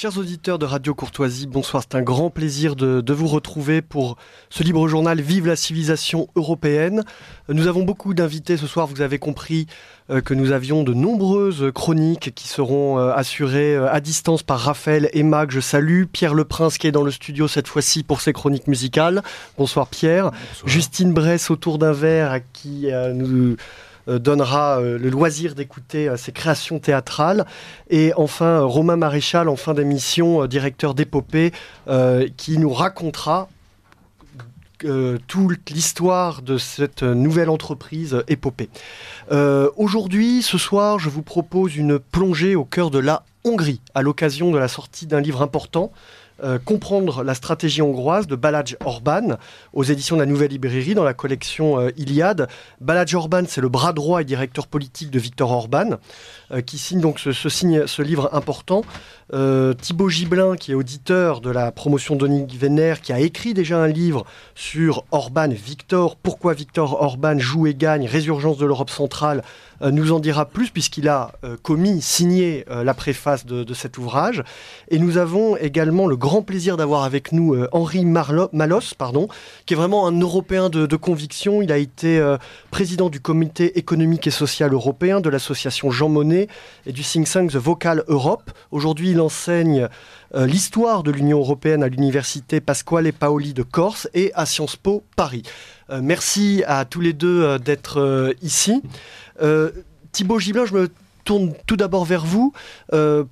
Chers auditeurs de Radio Courtoisie, bonsoir. C'est un grand plaisir de, vous retrouver pour ce libre journal Vive la civilisation européenne. Nous avons beaucoup d'invités ce soir. Vous avez compris euh, que nous avions de nombreuses chroniques qui seront euh, assurées euh, à distance par Raphaël et Mac. Je salue Pierre Le Prince qui est dans le studio cette fois-ci pour ses chroniques musicales. Bonsoir Pierre. Justine Bress autour d'un verre à qui nous donnera euh, le loisir d'écouter euh, ses créations théâtrales. Et enfin, Romain Maréchal, en fin d'émission, directeur d'épopée, qui nous racontera toute l'histoire de cette nouvelle entreprise épopée. Aujourd'hui, ce soir, je vous propose une plongée au cœur de la Hongrie, à l'occasion de la sortie d'un livre important euh, comprendre la stratégie hongroise de Balázs Orban aux éditions de la Nouvelle Librairie dans la collection euh, Iliade. Balázs Orban, c'est le bras droit et directeur politique de Viktor Orban, euh, qui signe donc ce, signe, ce livre important. Thibaut Gibelin, qui est auditeur de la promotion Denis Venner, qui a écrit déjà un livre sur Orban, Victor, pourquoi Victor Orban joue et gagne, résurgence de l'Europe centrale, euh, nous en dira plus puisqu'il a euh, commis, signé euh, la préface de, cet ouvrage. Et nous avons également le grand plaisir d'avoir avec nous Henri Malos, pardon, qui est vraiment un Européen de, conviction. Il a été président du Comité économique et social européen, de l'association Jean Monnet et du think tank The Vocal Europe. Aujourd'hui, enseigne l'histoire de l'Union européenne à l'université Pasquale Paoli de Corse et à Sciences Po Paris. merci à tous les deux d'être ici. Euh, Thibaut Gibelin, je me tourne tout d'abord vers vous. Euh,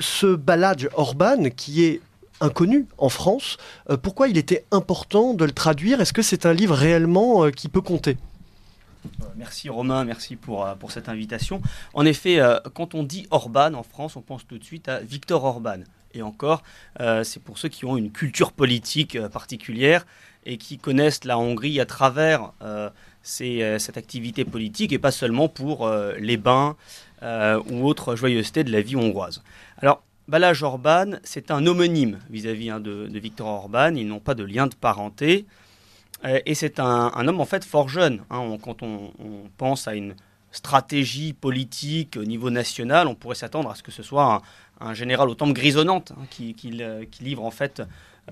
ce balade Orban, qui est inconnu en France, euh, pourquoi il était important de le traduire? Est-ce que c'est un livre réellement qui peut compter? Merci Romain, merci pour, pour cette invitation. En effet, quand on dit Orban en France, on pense tout de suite à Victor Orban. Et encore, c'est pour ceux qui ont une culture politique particulière et qui connaissent la Hongrie à travers euh, cette activité politique et pas seulement pour euh, les bains euh, ou autres joyeusetés de la vie hongroise. Alors, Balázs Orban, c'est un homonyme vis-à-vis hein, de, Victor Orban. Ils n'ont pas de lien de parenté. Et c'est un, homme en fait fort jeune. Hein. quand on, pense à une stratégie politique au niveau national, on pourrait s'attendre à ce que ce soit un, général aux tempes grisonnantes hein, qui, livre en fait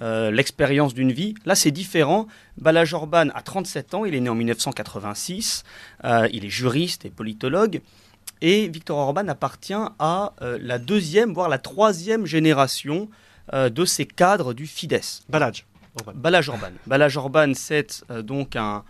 euh, l'expérience d'une vie. Là, c'est différent. Balaj Orban a 37 ans, il est né en 1986, euh, il est juriste et politologue. Et Victor Orban appartient à euh, la deuxième, voire la troisième génération de ces cadres du Fidesz. Balaj Orban. Balaj Orban. Balaj Orban, c'est donc un,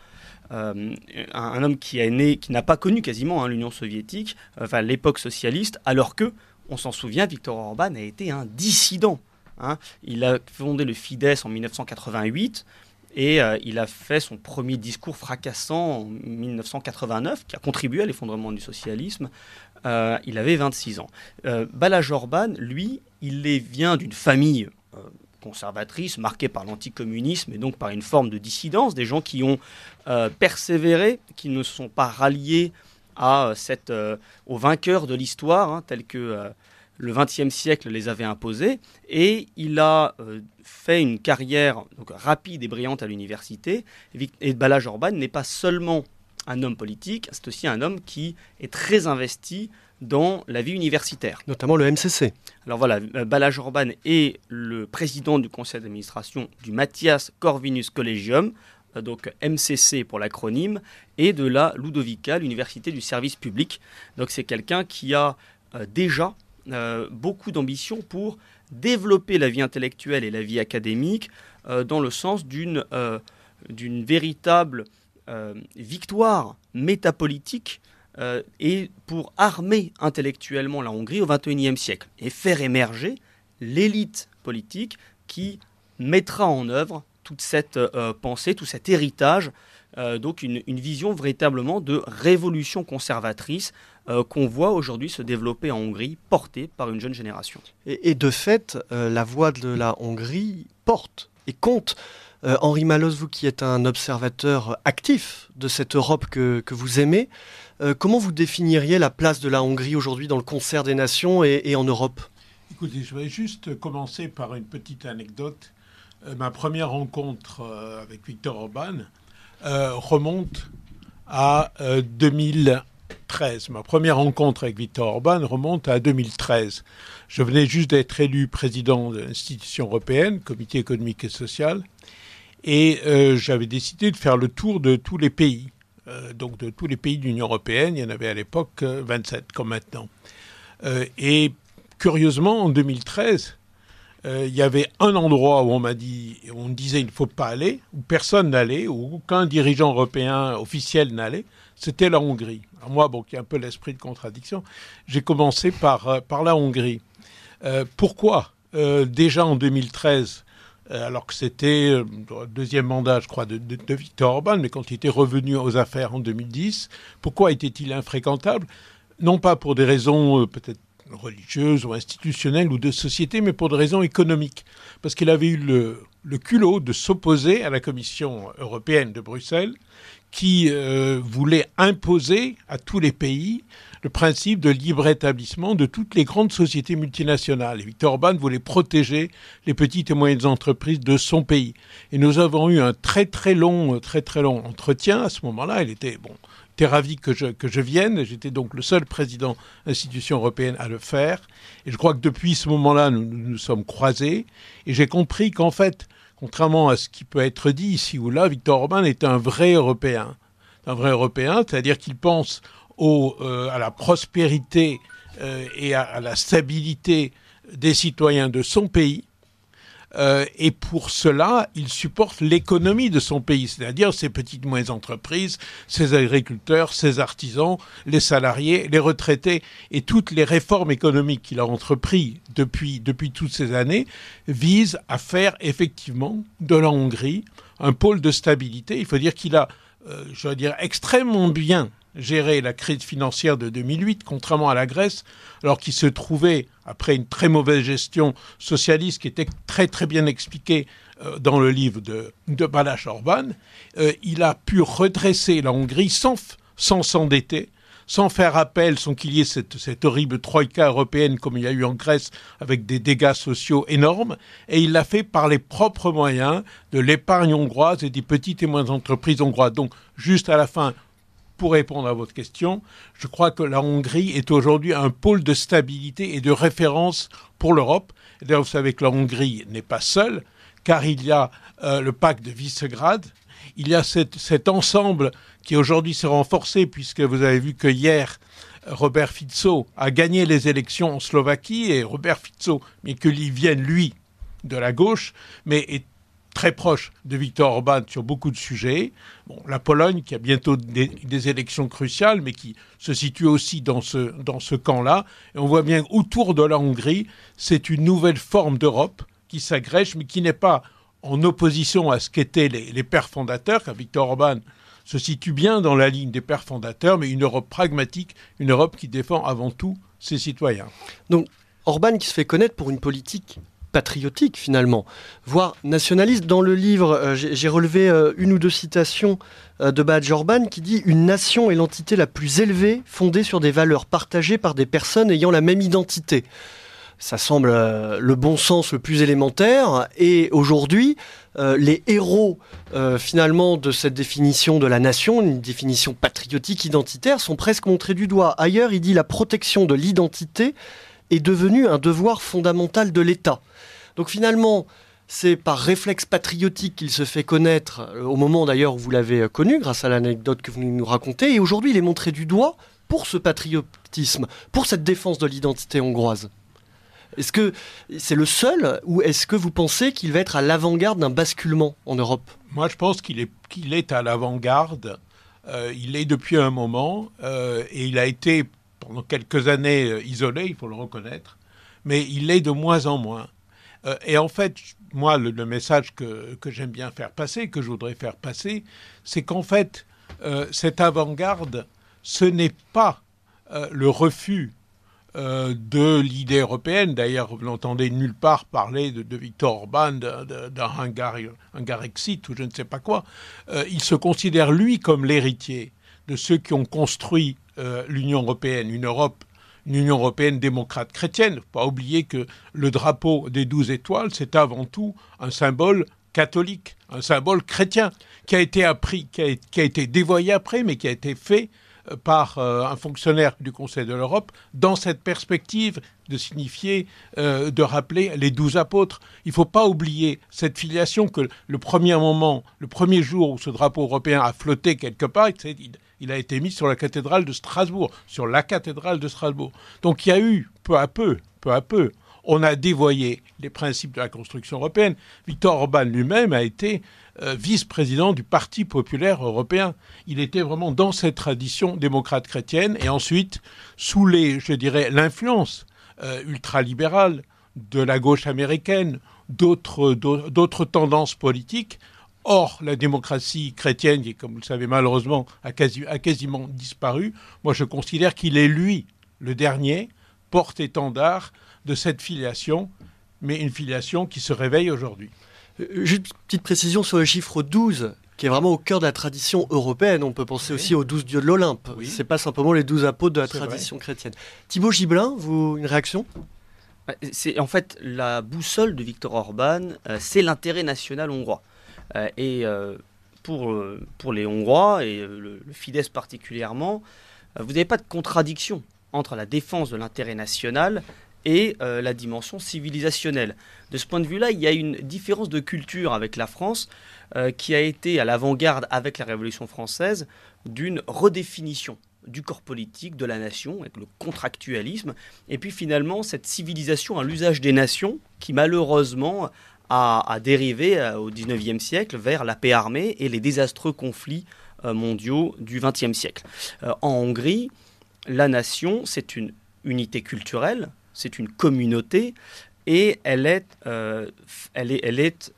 un, homme qui est né, qui n'a pas connu quasiment hein, l'Union soviétique, enfin l'époque socialiste, alors que, on s'en souvient, Victor Orban a été un dissident Hein. Il a fondé le Fidesz en 1988 et euh, il a fait son premier discours fracassant en 1989 qui a contribué à l'effondrement du socialisme. Euh, il avait 26 ans. Euh, Balaj Orban, lui, il vient d'une famille conservatrice, marquée par l'anticommunisme et donc par une forme de dissidence, des gens qui ont persévéré, qui ne sont pas ralliés à cette, aux vainqueurs de l'histoire, hein, tels que le XXe siècle les avait imposés, et il a euh, fait une carrière donc, rapide et brillante à l'université. Et Balaj Orban n'est pas seulement un homme politique, c'est aussi un homme qui est très investi dans la vie universitaire. Notamment le MCC. Alors voilà, euh, Balaj Orban est le président du conseil d'administration du Matthias Corvinus Collegium, euh, donc MCC pour l'acronyme, et de la Ludovica, l'université du service public. Donc c'est quelqu'un qui a déjà euh, beaucoup d'ambition pour développer la vie intellectuelle et la vie académique euh, dans le sens d'une euh, d'une véritable victoire métapolitique et pour armer intellectuellement la Hongrie au XXIe siècle et faire émerger l'élite politique qui mettra en œuvre toute cette pensée, tout cet héritage, donc une, vision véritablement de révolution conservatrice euh, qu'on voit aujourd'hui se développer en Hongrie, portée par une jeune génération. Et, de fait, euh, la voix de la Hongrie porte et compte. Euh, Henri Malos, vous qui êtes un observateur actif de cette Europe que, vous aimez, comment vous définiriez la place de la Hongrie aujourd'hui dans le concert des nations et, en Europe? Écoutez, je vais juste commencer par une petite anecdote. ma première rencontre avec Victor Orban remonte à 2000. 2013. Ma première rencontre avec Victor Orban remonte à 2013. Je venais juste d'être élu président de l'institution européenne, Comité économique et social, et euh, j'avais décidé de faire le tour de tous les pays. Euh, donc de tous les pays de l'Union européenne, il y en avait à l'époque 27 comme maintenant. et curieusement, en 2013, il y avait un endroit où on m'a dit, on disait il ne faut pas aller, où personne n'allait, où aucun dirigeant européen officiel n'allait, c'était la Hongrie. Alors moi, bon, qui a un peu l'esprit de contradiction, j'ai commencé par, euh, par la Hongrie. Euh, pourquoi? Euh, Déjà en 2013, alors que c'était le deuxième mandat, je crois, de, Viktor Orban, mais quand il était revenu aux affaires en 2010, pourquoi était-il infréquentable? Non pas pour des raisons peut-être religieuses ou institutionnelles ou de société, mais pour des raisons économiques. Parce qu'il avait eu le, culot de s'opposer à la Commission européenne de Bruxelles, qui euh, voulait imposer à tous les pays le principe de libre établissement de toutes les grandes sociétés multinationales. Et Victor Orban voulait protéger les petites et moyennes entreprises de son pays. Et nous avons eu un très très long, très très long entretien à ce moment-là. Il était bon, était ravi que je, que je vienne. J'étais donc le seul président de l'institution européenne à le faire. Et je crois que depuis ce moment-là, nous nous sommes croisés. Et j'ai compris qu'en fait, contrairement à ce qui peut être dit ici ou là, Victor Orban est un vrai Européen. Un vrai Européen, c'est-à-dire qu'il pense euh, à la prospérité euh, et à, la stabilité des citoyens de son pays, euh, et pour cela, il supporte l'économie de son pays, c'est-à-dire ses petites et moyennes entreprises, ses agriculteurs, ses artisans, les salariés, les retraités et toutes les réformes économiques qu'il a entreprises depuis, toutes ces années visent à faire effectivement de la Hongrie un pôle de stabilité. Il faut dire qu'il a, je veux dire, extrêmement bien gérer la crise financière de 2008, contrairement à la Grèce, alors qu'il se trouvait, après une très mauvaise gestion socialiste qui était très très bien expliquée euh, dans le livre de, de Orban, euh, il a pu redresser la Hongrie sans sans s'endetter, sans faire appel, sans qu'il y ait cette, cette, horrible troïka européenne comme il y a eu en Grèce avec des dégâts sociaux énormes, et il l'a fait par les propres moyens de l'épargne hongroise et des petites et moyennes entreprises hongroises. Donc, juste à la fin, pour répondre à votre question, je crois que la Hongrie est aujourd'hui un pôle de stabilité et de référence pour l'Europe. D'ailleurs, vous savez que la Hongrie n'est pas seule, car il y a euh, le pacte de Visegrad, il y a cet ensemble qui aujourd'hui s'est renforcé, puisque vous avez vu que hier, Robert Fico a gagné les élections en Slovaquie, et Robert Fico, mais qu'il vienne, lui, de la gauche, mais est très proche de Viktor Orban sur beaucoup de sujets. Bon, la Pologne, qui a bientôt des, élections cruciales, mais qui se situe aussi dans ce, dans ce camp-là. Et on voit bien autour de la Hongrie, c'est une nouvelle forme d'Europe qui s'agrège, mais qui n'est pas en opposition à ce qu'étaient les, les pères fondateurs, car Viktor Orban se situe bien dans la ligne des pères fondateurs, mais une Europe pragmatique, une Europe qui défend avant tout ses citoyens. Donc, Orban qui se fait connaître pour une politique patriotique finalement, voire nationaliste. Dans le livre, euh, j'ai relevé euh, une ou deux citations euh, de Badge Orban qui dit Une nation est l'entité la plus élevée, fondée sur des valeurs partagées par des personnes ayant la même identité. Ça semble le bon sens le plus élémentaire. Et aujourd'hui, les héros finalement de cette définition de la nation, une définition patriotique identitaire, sont presque montrés du doigt. Ailleurs, il dit la protection de l'identité est devenue un devoir fondamental de l'État. Donc finalement, c'est par réflexe patriotique qu'il se fait connaître, au moment d'ailleurs où vous l'avez connu, grâce à l'anecdote que vous nous racontez, et aujourd'hui il est montré du doigt pour ce patriotisme, pour cette défense de l'identité hongroise. Est-ce que c'est le seul ou est-ce que vous pensez qu'il va être à l'avant-garde d'un basculement en Europe? Moi, je pense qu'il est, à l'avant-garde. Euh, il est depuis un moment euh, et il a été pendant quelques années euh, isolé, il faut le reconnaître, mais il est de moins en moins. Euh, et en fait, moi, le, message que, que j'aime bien faire passer, que je voudrais faire passer, c'est qu'en fait, euh, cette avant-garde, ce n'est pas euh, le refus de l'idée européenne. D'ailleurs, vous n'entendez nulle part parler de, de Victor Orban, d'un Hungarexit ou je ne sais pas quoi. Il se considère, lui, comme l'héritier de ceux qui ont construit l'Union européenne, une Europe une Union européenne démocrate chrétienne. Il ne faut pas oublier que le drapeau des douze étoiles, c'est avant tout un symbole catholique, un symbole chrétien, qui a été appris, qui a, été dévoyé après, mais qui a été fait par un fonctionnaire du Conseil de l'Europe dans cette perspective de signifier, de rappeler les douze apôtres. Il ne faut pas oublier cette filiation que le premier moment, le premier jour où ce drapeau européen a flotté quelque part, il a été mis sur la cathédrale de Strasbourg, sur la cathédrale de Strasbourg. Donc il y a eu peu à peu, peu à peu, on a dévoyé les principes de la construction européenne. Victor Orban lui-même a été euh, vice-président du Parti populaire européen. Il était vraiment dans cette tradition démocrate chrétienne et ensuite, sous l'influence euh, ultralibérale de la gauche américaine, d'autres tendances politiques, Or, la démocratie chrétienne, qui, comme vous le savez, malheureusement, a, a quasiment disparu, moi je considère qu'il est lui, le dernier, porte-étendard de cette filiation, mais une filiation qui se réveille aujourd'hui. Euh, juste une petite précision sur le chiffre 12, qui est vraiment au cœur de la tradition européenne. On peut penser aussi aux douze dieux de l'Olympe. Ce C'est pas simplement les douze apôtres de la tradition chrétienne. Thibaut Gibelin, vous, une réaction? Bah, c'est en fait la boussole de Viktor Orban, euh, c'est l'intérêt national hongrois. Euh, et euh, pour, euh, pour les Hongrois, et le, le Fidesz particulièrement, vous n'avez pas de contradiction entre la défense de l'intérêt national et la dimension civilisationnelle. De ce point de vue-là, il y a une différence de culture avec la France qui a été à l'avant-garde avec la Révolution française d'une redéfinition du corps politique, de la nation, avec le contractualisme, et puis finalement cette civilisation à l'usage des nations qui malheureusement a, dérivé euh, au XIXe siècle vers la paix armée et les désastreux conflits euh, mondiaux du XXe siècle. Euh, en Hongrie, la nation, c'est une unité culturelle, c'est une communauté, et elle est, elle est, elle est,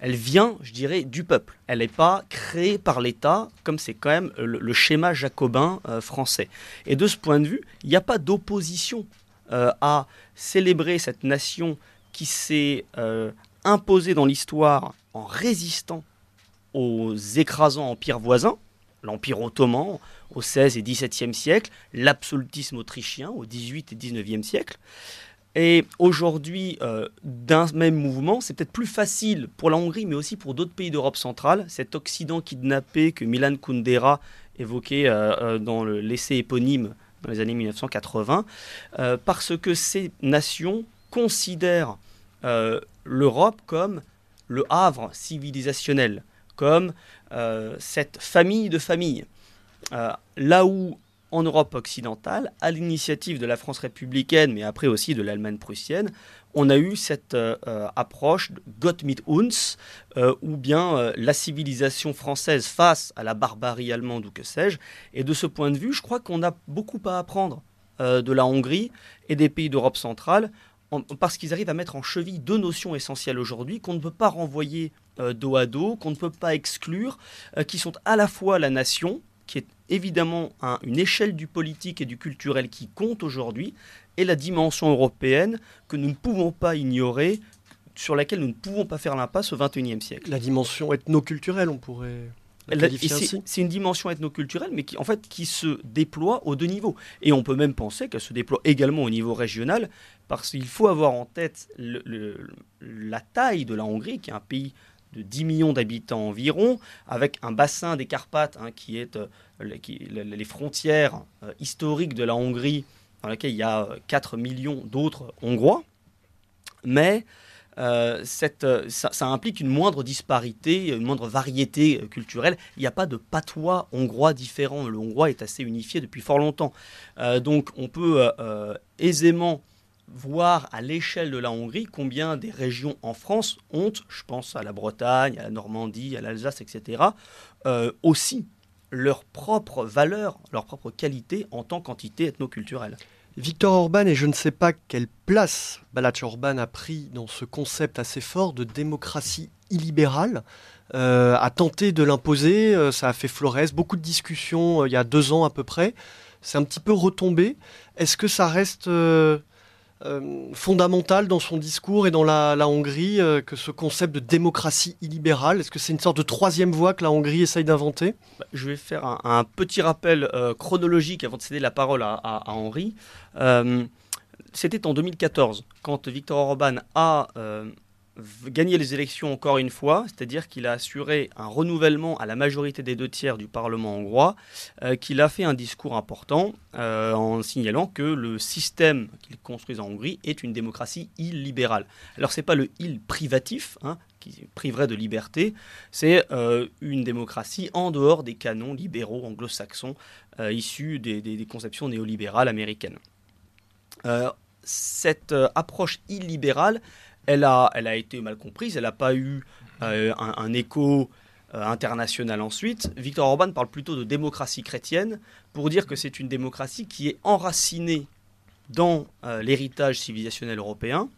elle vient, je dirais, du peuple. Elle n'est pas créée par l'État, comme c'est quand même le, schéma jacobin français. Et de ce point de vue, il n'y a pas d'opposition à célébrer cette nation qui s'est imposé dans l'histoire en résistant aux écrasants empires voisins, l'Empire ottoman au XVIe et XVIIe siècle, l'absolutisme autrichien au XVIIIe et XIXe siècle. Et aujourd'hui, euh, d'un même mouvement, c'est peut-être plus facile pour la Hongrie, mais aussi pour d'autres pays d'Europe centrale, cet Occident kidnappé que Milan Kundera évoquait euh, euh, dans l'essai éponyme dans les années 1980, parce que ces nations considèrent l'Europe comme le havre civilisationnel, comme euh, cette famille de familles. Euh, là où en Europe occidentale, à l'initiative de la France républicaine, mais après aussi de l'Allemagne prussienne, on a eu cette euh, approche de Gott mit uns, ou bien la civilisation française face à la barbarie allemande ou que sais-je. Et de ce point de vue, je crois qu'on a beaucoup à apprendre de la Hongrie et des pays d'Europe centrale parce qu'ils arrivent à mettre en cheville deux notions essentielles aujourd'hui qu'on ne peut pas renvoyer euh, dos à dos, qu'on ne peut pas exclure, euh, qui sont à la fois la nation, qui est évidemment une échelle du politique et du culturel qui compte aujourd'hui, et la dimension européenne que nous ne pouvons pas ignorer, sur laquelle nous ne pouvons pas faire l'impasse au XXIe siècle. La dimension ethno-culturelle, on pourrait c'est une dimension ethnoculturelle, mais qui, en fait, qui se déploie aux deux niveaux. Et on peut même penser qu'elle se déploie également au niveau régional, parce qu'il faut avoir en tête la taille de la Hongrie, qui est un pays de 10 millions d'habitants environ, avec un bassin des Carpates hein, qui est euh, les frontières euh, historiques de la Hongrie, dans laquelle il y a 4 millions d'autres Hongrois. Mais euh, euh, ça, implique une moindre disparité, une moindre variété euh, culturelle. Il n'y a pas de patois hongrois différent. Le hongrois est assez unifié depuis fort longtemps. donc on peut aisément voir à l'échelle de la Hongrie combien des régions en France ont, je pense à la Bretagne, à la Normandie, à l'Alsace, etc., aussi leur propre valeur, leur propre qualité en tant qu'entité ethnoculturelle. Victor Orban, et je ne sais pas quelle place Balach Orban a pris dans ce concept assez fort de démocratie illibérale, euh, a tenté de l'imposer, euh, ça a fait florès, beaucoup de discussions euh, il y a deux ans à peu près, c'est un petit peu retombé. Est-ce que ça reste euh, fondamental dans son discours et dans la, Hongrie euh, que ce concept de démocratie illibérale Est-ce que c'est une sorte de troisième voie que la Hongrie essaye d'inventer? Bah, Je vais faire un, petit rappel euh, chronologique avant de céder la parole à, à, Henri. C'était en 2014, quand Viktor Orban a gagné les élections encore une fois, c'est-à-dire qu'il a assuré un renouvellement à la majorité des deux tiers du Parlement hongrois, euh, qu'il a fait un discours important euh, en signalant que le système qu'il construit en Hongrie est une démocratie illibérale. Alors c'est pas le il privatif, hein, qui priverait de liberté, c'est euh, une démocratie en dehors des canons libéraux anglo-saxons issus des, conceptions néolibérales américaines. cette approche illibérale, elle a, été mal comprise, elle n'a pas eu euh, un, écho euh, international ensuite. Victor Orban parle plutôt de démocratie chrétienne pour dire que c'est une démocratie qui est enracinée dans euh, l'héritage civilisationnel européen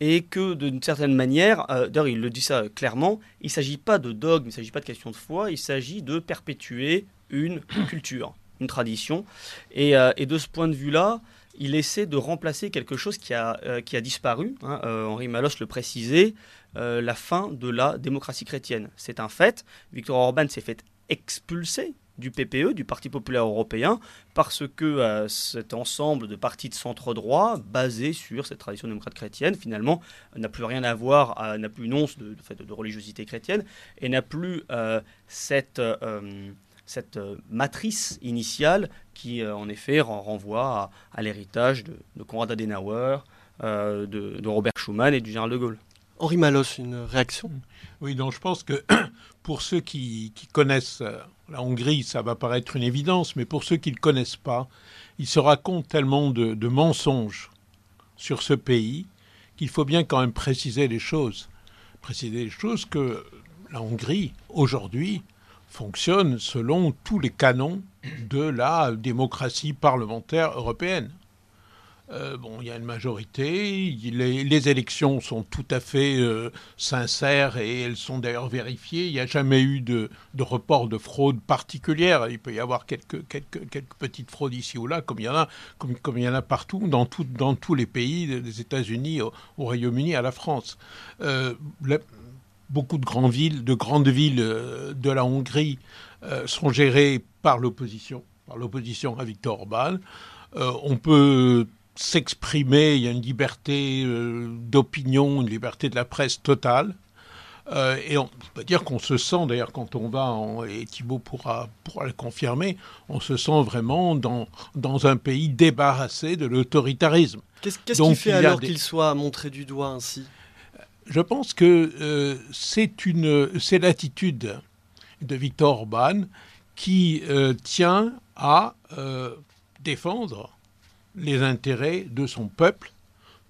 et que d'une certaine manière, d'ailleurs il le dit ça clairement, il ne s'agit pas de dogme, il ne s'agit pas de question de foi, il s'agit de perpétuer une culture, une tradition. Et de ce point de vue-là, il essaie de remplacer quelque chose qui a, euh, disparu. Hein, euh, Henri Malos le précisait, euh, la fin de la démocratie chrétienne. C'est un fait. Victor Orban s'est fait expulser du PPE, du Parti populaire européen, parce que cet ensemble de partis de centre droit, basé sur cette tradition démocrate chrétienne, finalement, n'a plus rien à voir, n'a plus une once de, religiosité chrétienne, et n'a plus cette cette euh, matrice initiale qui, euh, en effet, renvoie à, l'héritage de, de, Konrad Adenauer, euh, de, Robert Schuman et du général de Gaulle. Henri Malos, une réaction? Oui, donc je pense que pour ceux qui, connaissent la Hongrie, ça va paraître une évidence, mais pour ceux qui ne le connaissent pas, il se raconte tellement de, de mensonges sur ce pays qu'il faut bien quand même préciser les choses. Préciser les choses que la Hongrie, aujourd'hui, fonctionne selon tous les canons de la démocratie parlementaire européenne. Euh, bon, il y a une majorité, les, élections sont tout à fait euh, sincères et elles sont d'ailleurs vérifiées. Il n'y a jamais eu de, report de fraude particulière. Il peut y avoir quelques, quelques, quelques, petites fraudes ici ou là, comme il y en a, comme, comme il y en a partout, dans, tout, dans tous les pays, des États-Unis au, Royaume-Uni, à la France. Euh, beaucoup de grandes villes, de grandes villes euh, de la Hongrie euh, sont gérées par l'opposition, par l'opposition à Viktor Orban. Euh, on peut s'exprimer, il y a une liberté d'opinion, une liberté de la presse totale. et on peut dire qu'on se sent, d'ailleurs, quand on va, et Thibault pourra, pourra le confirmer, on se sent vraiment dans, dans un pays débarrassé de l'autoritarisme. Qu'est-ce qui fait alors qu'il soit montré du doigt ainsi? Je pense que euh, c'est une c'est l'attitude de Victor Orban qui euh, tient à euh, défendre les intérêts de son peuple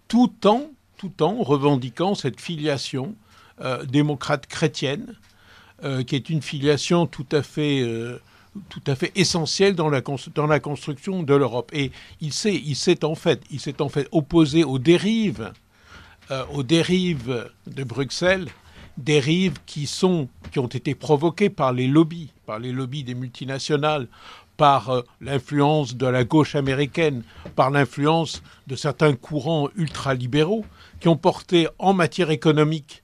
tout en tout en revendiquant cette filiation démocrate chrétienne qui est une filiation tout à fait tout à fait essentielle dans la, dans la construction de l'Europe. Et il s'est il en fait il s'est en fait opposé aux dérives euh, aux dérives de Bruxelles, dérives qui, sont, qui ont été provoquées par les lobbies, par les lobbies des multinationales, par euh, l'influence de la gauche américaine, par l'influence de certains courants ultralibéraux qui ont porté en matière économique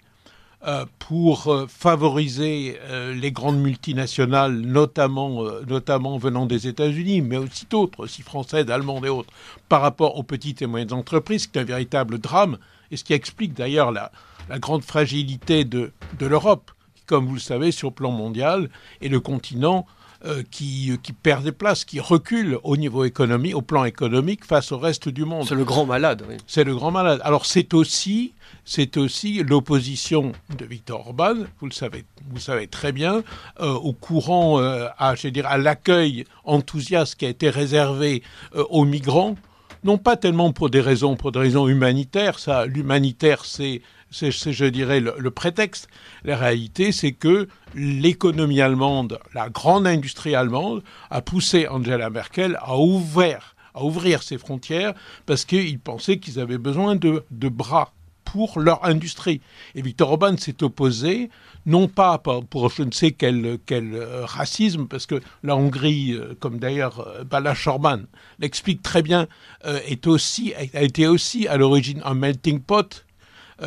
euh, pour favoriser les grandes multinationales, notamment, notamment venant des États-Unis, mais aussi d'autres, aussi françaises, allemandes et autres, par rapport aux petites et moyennes entreprises, c'est un véritable drame et ce qui explique d'ailleurs la, grande fragilité de, l'Europe, qui, comme vous le savez, sur le plan mondial, est le continent euh, qui, qui, perd des places, qui recule au niveau économique, au plan économique face au reste du monde. C'est le grand malade. Oui. C'est le grand malade. Alors c'est aussi, c'est aussi l'opposition de Viktor Orban, vous le savez, vous savez très bien, euh, au courant, euh, à, je dire, à l'accueil enthousiaste qui a été réservé aux migrants non pas tellement pour des raisons, pour des raisons humanitaires, ça, l'humanitaire, c'est, je dirais, le, prétexte. La réalité, c'est que l'économie allemande, la grande industrie allemande, a poussé Angela Merkel à ouvrir, à ouvrir ses frontières parce qu'ils pensaient qu'ils avaient besoin de, de bras pour leur industrie. Et Viktor Orban s'est opposé, non pas pour je ne sais quel, quel euh, racisme, parce que la Hongrie, euh, comme d'ailleurs euh, Bala Shorman l'explique très bien, est aussi, a été aussi à l'origine un melting pot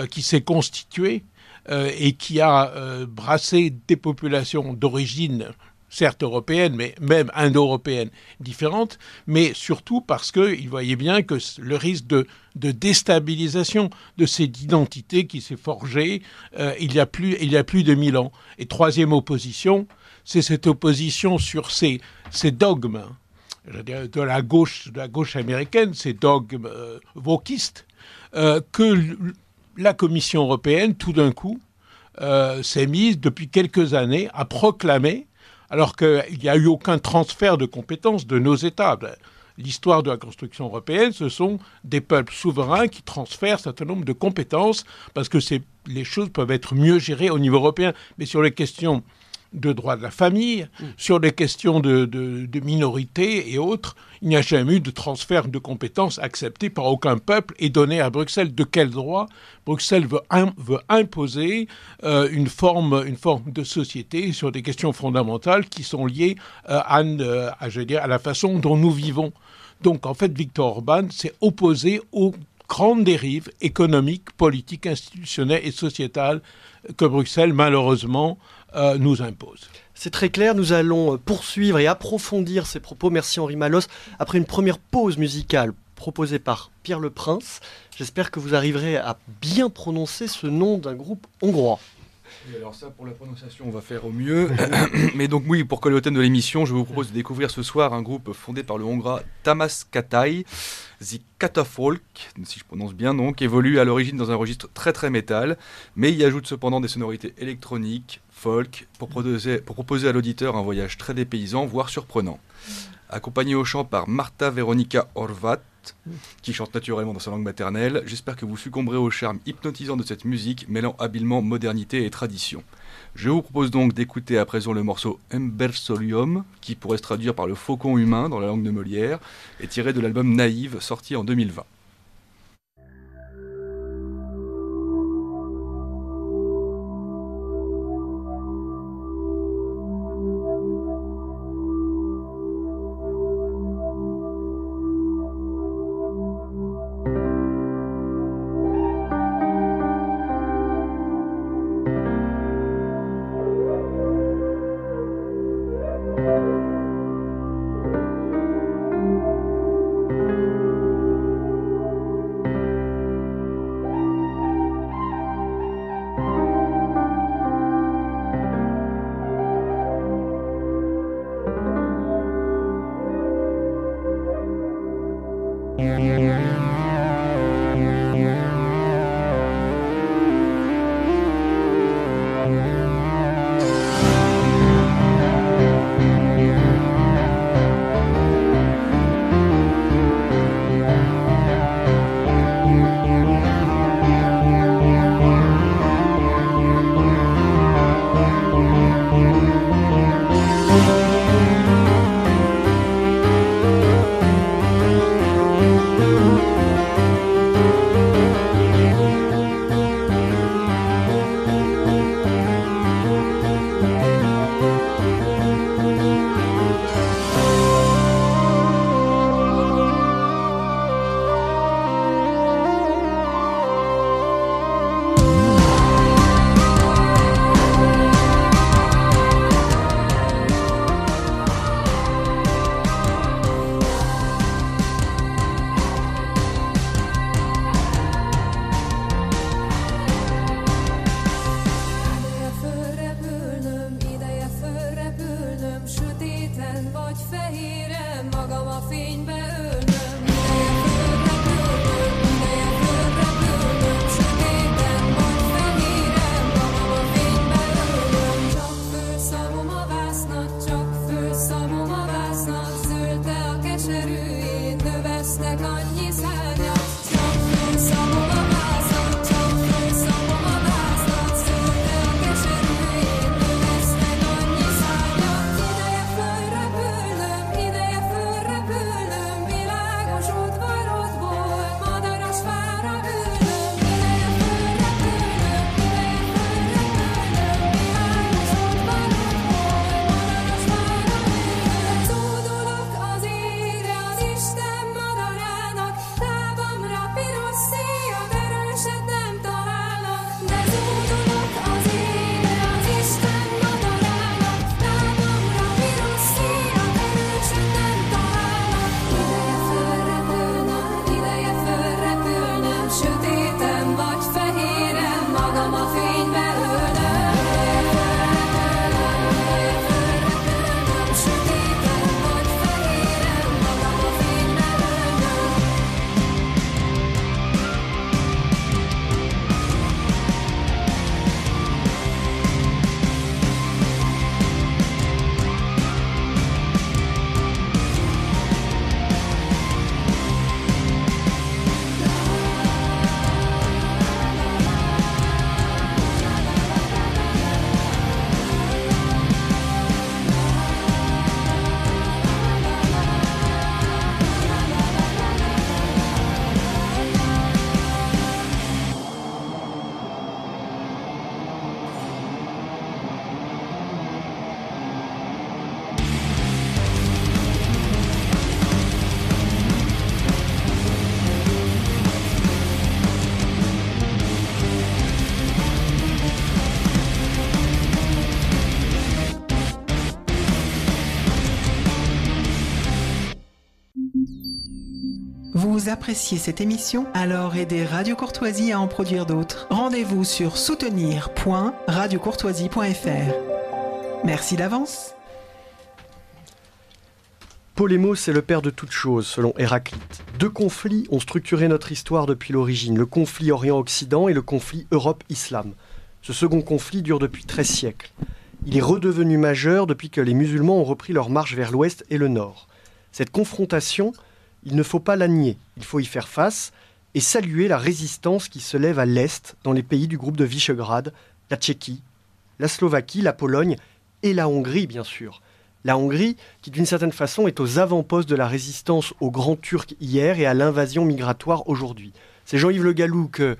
qui s'est constitué et qui a brassé des populations d'origine certes européennes, mais même indo-européennes différentes, mais surtout parce qu'il voyait bien que le risque de, déstabilisation de cette identité qui s'est forgée euh, il, y a plus, de mille ans. Et troisième opposition, c'est cette opposition sur ces, dogmes de la gauche, de la gauche américaine, ces dogmes euh, euh, que la Commission européenne, tout d'un coup, euh, s'est mise depuis quelques années à proclamer, alors qu'il n'y a eu aucun transfert de compétences de nos États. L'histoire de la construction européenne, ce sont des peuples souverains qui transfèrent un certain nombre de compétences parce que les choses peuvent être mieux gérées au niveau européen. Mais sur les questions de droit de la famille, mm. sur les questions de, de, minorités et autres. Il n'y a jamais eu de transfert de compétences accepté par aucun peuple et donné à Bruxelles. De quel droit? Bruxelles veut, veut imposer euh, une, forme, une forme de société sur des questions fondamentales qui sont liées euh, à, euh, à, je dire, à la façon dont nous vivons. Donc en fait, Victor Orban s'est opposé aux grandes dérives économiques, politiques, institutionnelles et sociétales que Bruxelles, malheureusement, euh, nous impose. C'est très clair, nous allons poursuivre et approfondir ces propos. Merci Henri Malos. Après une première pause musicale proposée par Pierre Le Prince, j'espère que vous arriverez à bien prononcer ce nom d'un groupe hongrois. alors ça, pour la prononciation, on va faire au mieux. Mais donc oui, pour coller au thème de l'émission, je vous propose de découvrir ce soir un groupe fondé par le Hongrois Tamas Katai. The Catafolk, si je prononce bien donc, évolue à l'origine dans un registre très très métal, mais y ajoute cependant des sonorités électroniques, folk, pour proposer, à l'auditeur un voyage très dépaysant, voire surprenant. Accompagné au chant par Marta Veronica Horvat, qui chante naturellement dans sa langue maternelle, j'espère que vous succomberez au charme hypnotisant de cette musique, mêlant habilement modernité et tradition. Je vous propose donc d'écouter à présent le morceau Embersolium, qui pourrait se traduire par le faucon humain dans la langue de Molière, et tiré de l'album Naïve, sorti en 2020. on his head. Vous appréciez cette émission Alors aidez Radio Courtoisie à en produire d'autres. Rendez-vous sur soutenir.radiocourtoisie.fr. Merci d'avance. Polémos est le père de toutes choses, selon Héraclite. Deux conflits ont structuré notre histoire depuis l'origine, le conflit Orient-Occident et le conflit Europe-Islam. Ce second conflit dure depuis 13 siècles. Il est redevenu majeur depuis que les musulmans ont repris leur marche vers l'ouest et le nord. Cette confrontation, il ne faut pas la nier, il faut y faire face et saluer la résistance qui se lève à l'est dans les pays du groupe de Visegrad, la Tchéquie, la Slovaquie, la Pologne et la Hongrie bien sûr. La Hongrie, qui d'une certaine façon est aux avant-postes de la résistance aux grands Turcs hier et à l'invasion migratoire aujourd'hui. C'est Jean-Yves Le Gallou que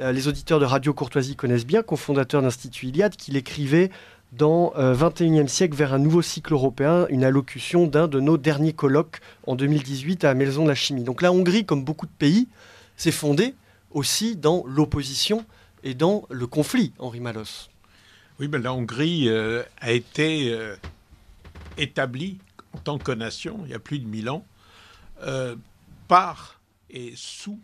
euh, les auditeurs de Radio Courtoisie connaissent bien, cofondateur d'Institut Iliade, qui l'écrivait dans euh, 21e siècle vers un nouveau cycle européen, une allocution d'un de nos derniers colloques en 2018 à Maison de la Chimie. Donc la Hongrie, comme beaucoup de pays, s'est fondée aussi dans l'opposition et dans le conflit, Henri Malos. Oui, mais la Hongrie euh, a été euh, établie en tant que nation, il y a plus de mille ans, euh, par et sous,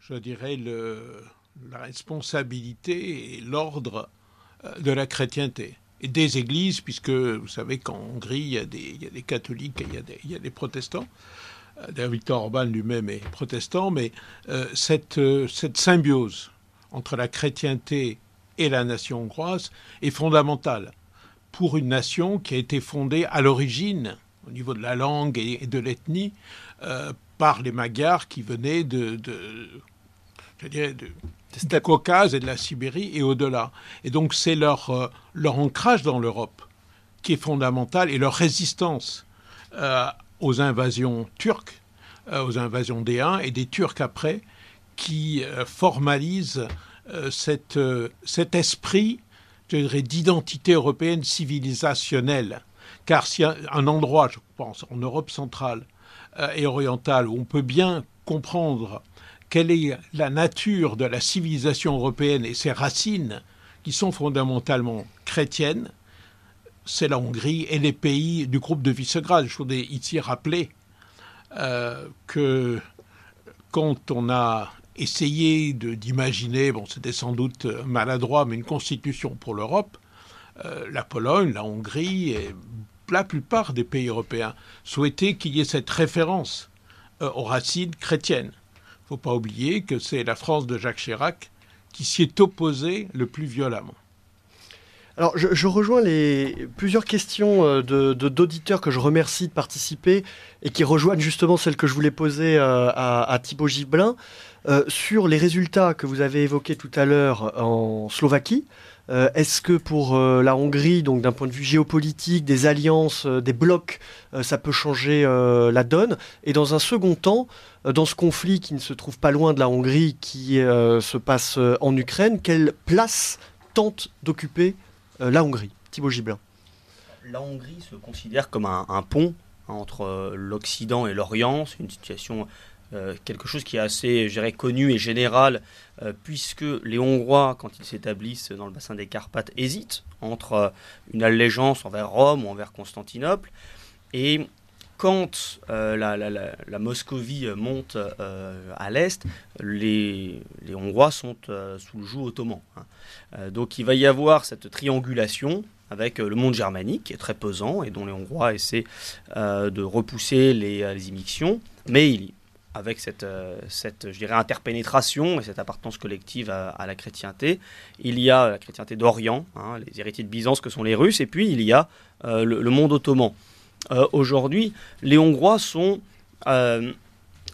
je dirais, la responsabilité et l'ordre de la chrétienté. Et des églises, puisque vous savez qu'en Hongrie, il y, a des, il y a des catholiques et il y a des, il y a des protestants. Euh, D'ailleurs, Victor Orban lui-même est protestant, mais euh, cette, euh, cette symbiose entre la chrétienté et la nation hongroise est fondamentale pour une nation qui a été fondée à l'origine, au niveau de la langue et de l'ethnie, euh, par les Magyars qui venaient de, du Caucase et de la Sibérie et au-delà. Et donc c'est leur, euh, leur ancrage dans l'Europe qui est fondamental et leur résistance euh, aux invasions turques, euh, aux invasions des Huns et des Turcs après, qui formalisent cette, cet esprit je d'identité européenne civilisationnelle. Car s'il y a un endroit, je pense, en Europe centrale et orientale où on peut bien comprendre quelle est la nature de la civilisation européenne et ses racines, qui sont fondamentalement chrétiennes, c'est la Hongrie et les pays du groupe de Visegrad. Je voudrais ici rappeler euh, que quand on a essayé d'imaginer, bon c'était sans doute maladroit, mais une constitution pour l'Europe, euh, la Pologne, la Hongrie et la plupart des pays européens souhaitaient qu'il y ait cette référence euh, aux racines chrétiennes. Il ne faut pas oublier que c'est la France de Jacques Chirac qui s'y est opposée le plus violemment. Alors, je, rejoins les plusieurs questions euh, de de- d'auditeurs que je remercie de participer et qui rejoignent justement celles que je voulais poser euh, à, à Thibaut Gibelin euh, sur les résultats que vous avez évoqués tout à l'heure en Slovaquie. Euh, Est-ce que pour euh, la Hongrie, donc d'un point de vue géopolitique, des alliances, euh, des blocs, ça peut changer la donne? Et dans un second temps, dans ce conflit qui ne se trouve pas loin de la Hongrie, qui se passe en Ukraine, quelle place tente d'occuper la Hongrie? Thibaut Gibelin. La Hongrie se considère comme un, un pont entre l'Occident et l'Orient. C'est une situation, euh, quelque chose qui est assez, je connu et général, euh, puisque les Hongrois, quand ils s'établissent dans le bassin des Carpates, hésitent entre euh, une allégeance envers Rome ou envers Constantinople. Et quand la, Moscovie monte à l'est, les, Hongrois sont sous le joug ottoman. hein. Donc il va y avoir cette triangulation avec le monde germanique qui est très pesant et dont les Hongrois essaient de repousser les, les mais il, avec cette, euh, cette, je dirais, interpénétration et cette appartenance collective à, la chrétienté, il y a la chrétienté d'Orient, hein, les héritiers de Byzance que sont les Russes, et puis il y a euh, le, monde ottoman. Euh, Aujourd'hui, les Hongrois sont euh,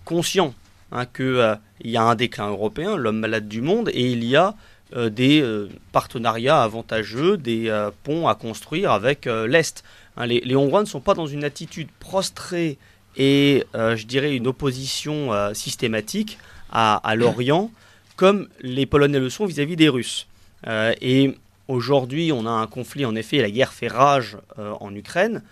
conscients hein, qu'il y a un déclin européen, l'homme malade du monde, et il y a euh, des euh, partenariats avantageux, des euh, ponts à construire avec euh, l'Est. Hein, les, les Hongrois ne sont pas dans une attitude prostrée et, euh, je dirais, une opposition euh, systématique à, l'Orient, comme les Polonais le sont vis-à-vis des Russes. Euh, et aujourd'hui, on a un conflit, en effet, la guerre fait rage en Ukraine.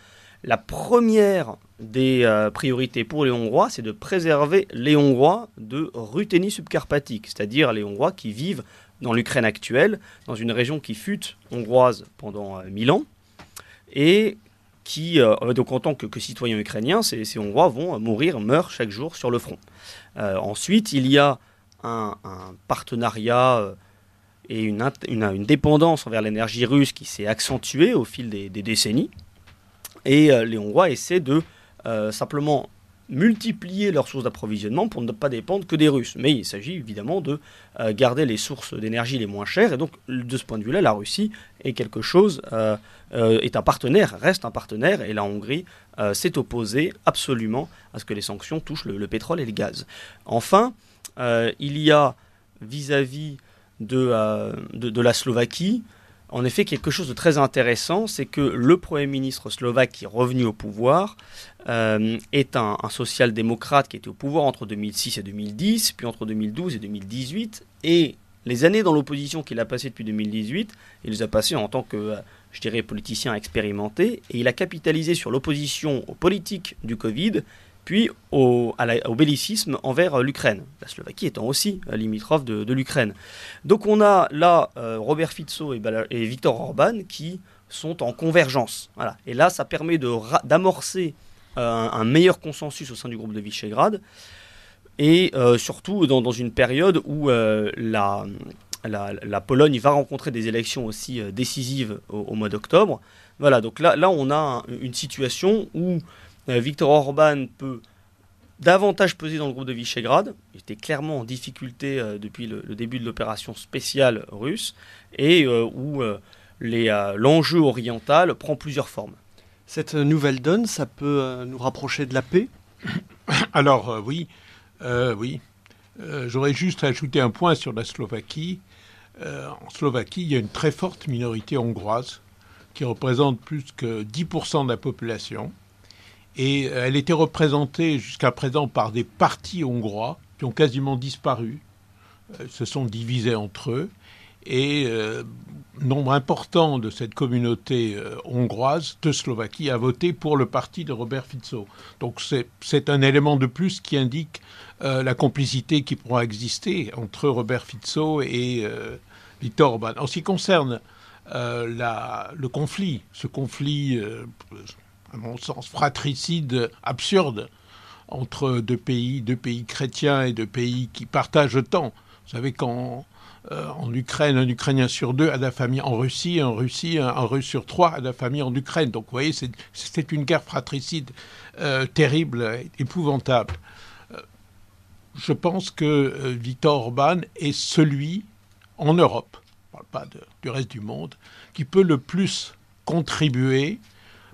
La première des priorités pour les Hongrois, c'est de préserver les Hongrois de Ruthénie subcarpatique, c'est-à-dire les Hongrois qui vivent dans l'Ukraine actuelle, dans une région qui fut hongroise pendant mille ans, et qui, donc en tant que, citoyens ukrainiens, ces, Hongrois vont mourir, meurent chaque jour sur le front. ensuite, il y a un, partenariat et une, dépendance envers l'énergie russe qui s'est accentuée au fil des, décennies. Et les Hongrois essaient de simplement multiplier leurs sources d'approvisionnement pour ne pas dépendre que des Russes. Mais il s'agit évidemment de euh, garder les sources d'énergie les moins chères. Et donc, de ce point de vue-là, la Russie est quelque chose, euh, euh, est un partenaire, reste un partenaire. Et la Hongrie s'est opposée absolument à ce que les sanctions touchent le, pétrole et le gaz. Enfin, il y a vis-à-vis de, de, la Slovaquie, en effet, quelque chose de très intéressant, c'est que le Premier ministre slovaque qui est revenu au pouvoir euh, est un, social-démocrate qui était au pouvoir entre 2006 et 2010, puis entre 2012 et 2018. Et les années dans l'opposition qu'il a passées depuis 2018, il les a passées en tant que, euh, je dirais, politicien expérimenté. Et il a capitalisé sur l'opposition aux politiques du Covid, puis au, bellicisme envers euh, l'Ukraine. La Slovaquie étant aussi limitrophe de, l'Ukraine. Donc on a là Robert Fico et, Viktor Orban qui sont en convergence. Voilà. Et là, ça permet d'amorcer euh, un, meilleur consensus au sein du groupe de Visegrad, et euh, surtout dans, une période où euh, la, la, Pologne va rencontrer des élections aussi décisives au, mois d'octobre. Voilà, donc là, là on a une situation où Viktor Orban peut davantage peser dans le groupe de Visegrad. Il était clairement en difficulté depuis le, début de l'opération spéciale russe et où l'enjeu oriental prend plusieurs formes. Cette nouvelle donne, ça peut euh, nous rapprocher de la paix? Alors euh, oui, euh, oui. J'aurais juste ajouté un point sur la Slovaquie. en Slovaquie, il y a une très forte minorité hongroise qui représente plus que 10% de la population. Et elle était représentée jusqu'à présent par des partis hongrois qui ont quasiment disparu, se sont divisés entre eux. Et nombre important de cette communauté euh, hongroise de Slovaquie a voté pour le parti de Robert Fico. Donc c'est un élément de plus qui indique euh, la complicité qui pourra exister entre Robert Fico et euh, Viktor Orban. En ce qui concerne la, le conflit, ce conflit, à mon sens, fratricide, absurde, entre deux pays, deux pays chrétiens et deux pays qui partagent tant. Vous savez, quand euh, en Ukraine, un Ukrainien sur deux a de la famille en Russie, en Russie, un, Russe sur trois a de la famille en Ukraine. Donc vous voyez, c'est une guerre fratricide euh, terrible, épouvantable. Euh, je pense que Viktor Orban est celui en Europe, je ne parle pas du reste du monde, qui peut le plus contribuer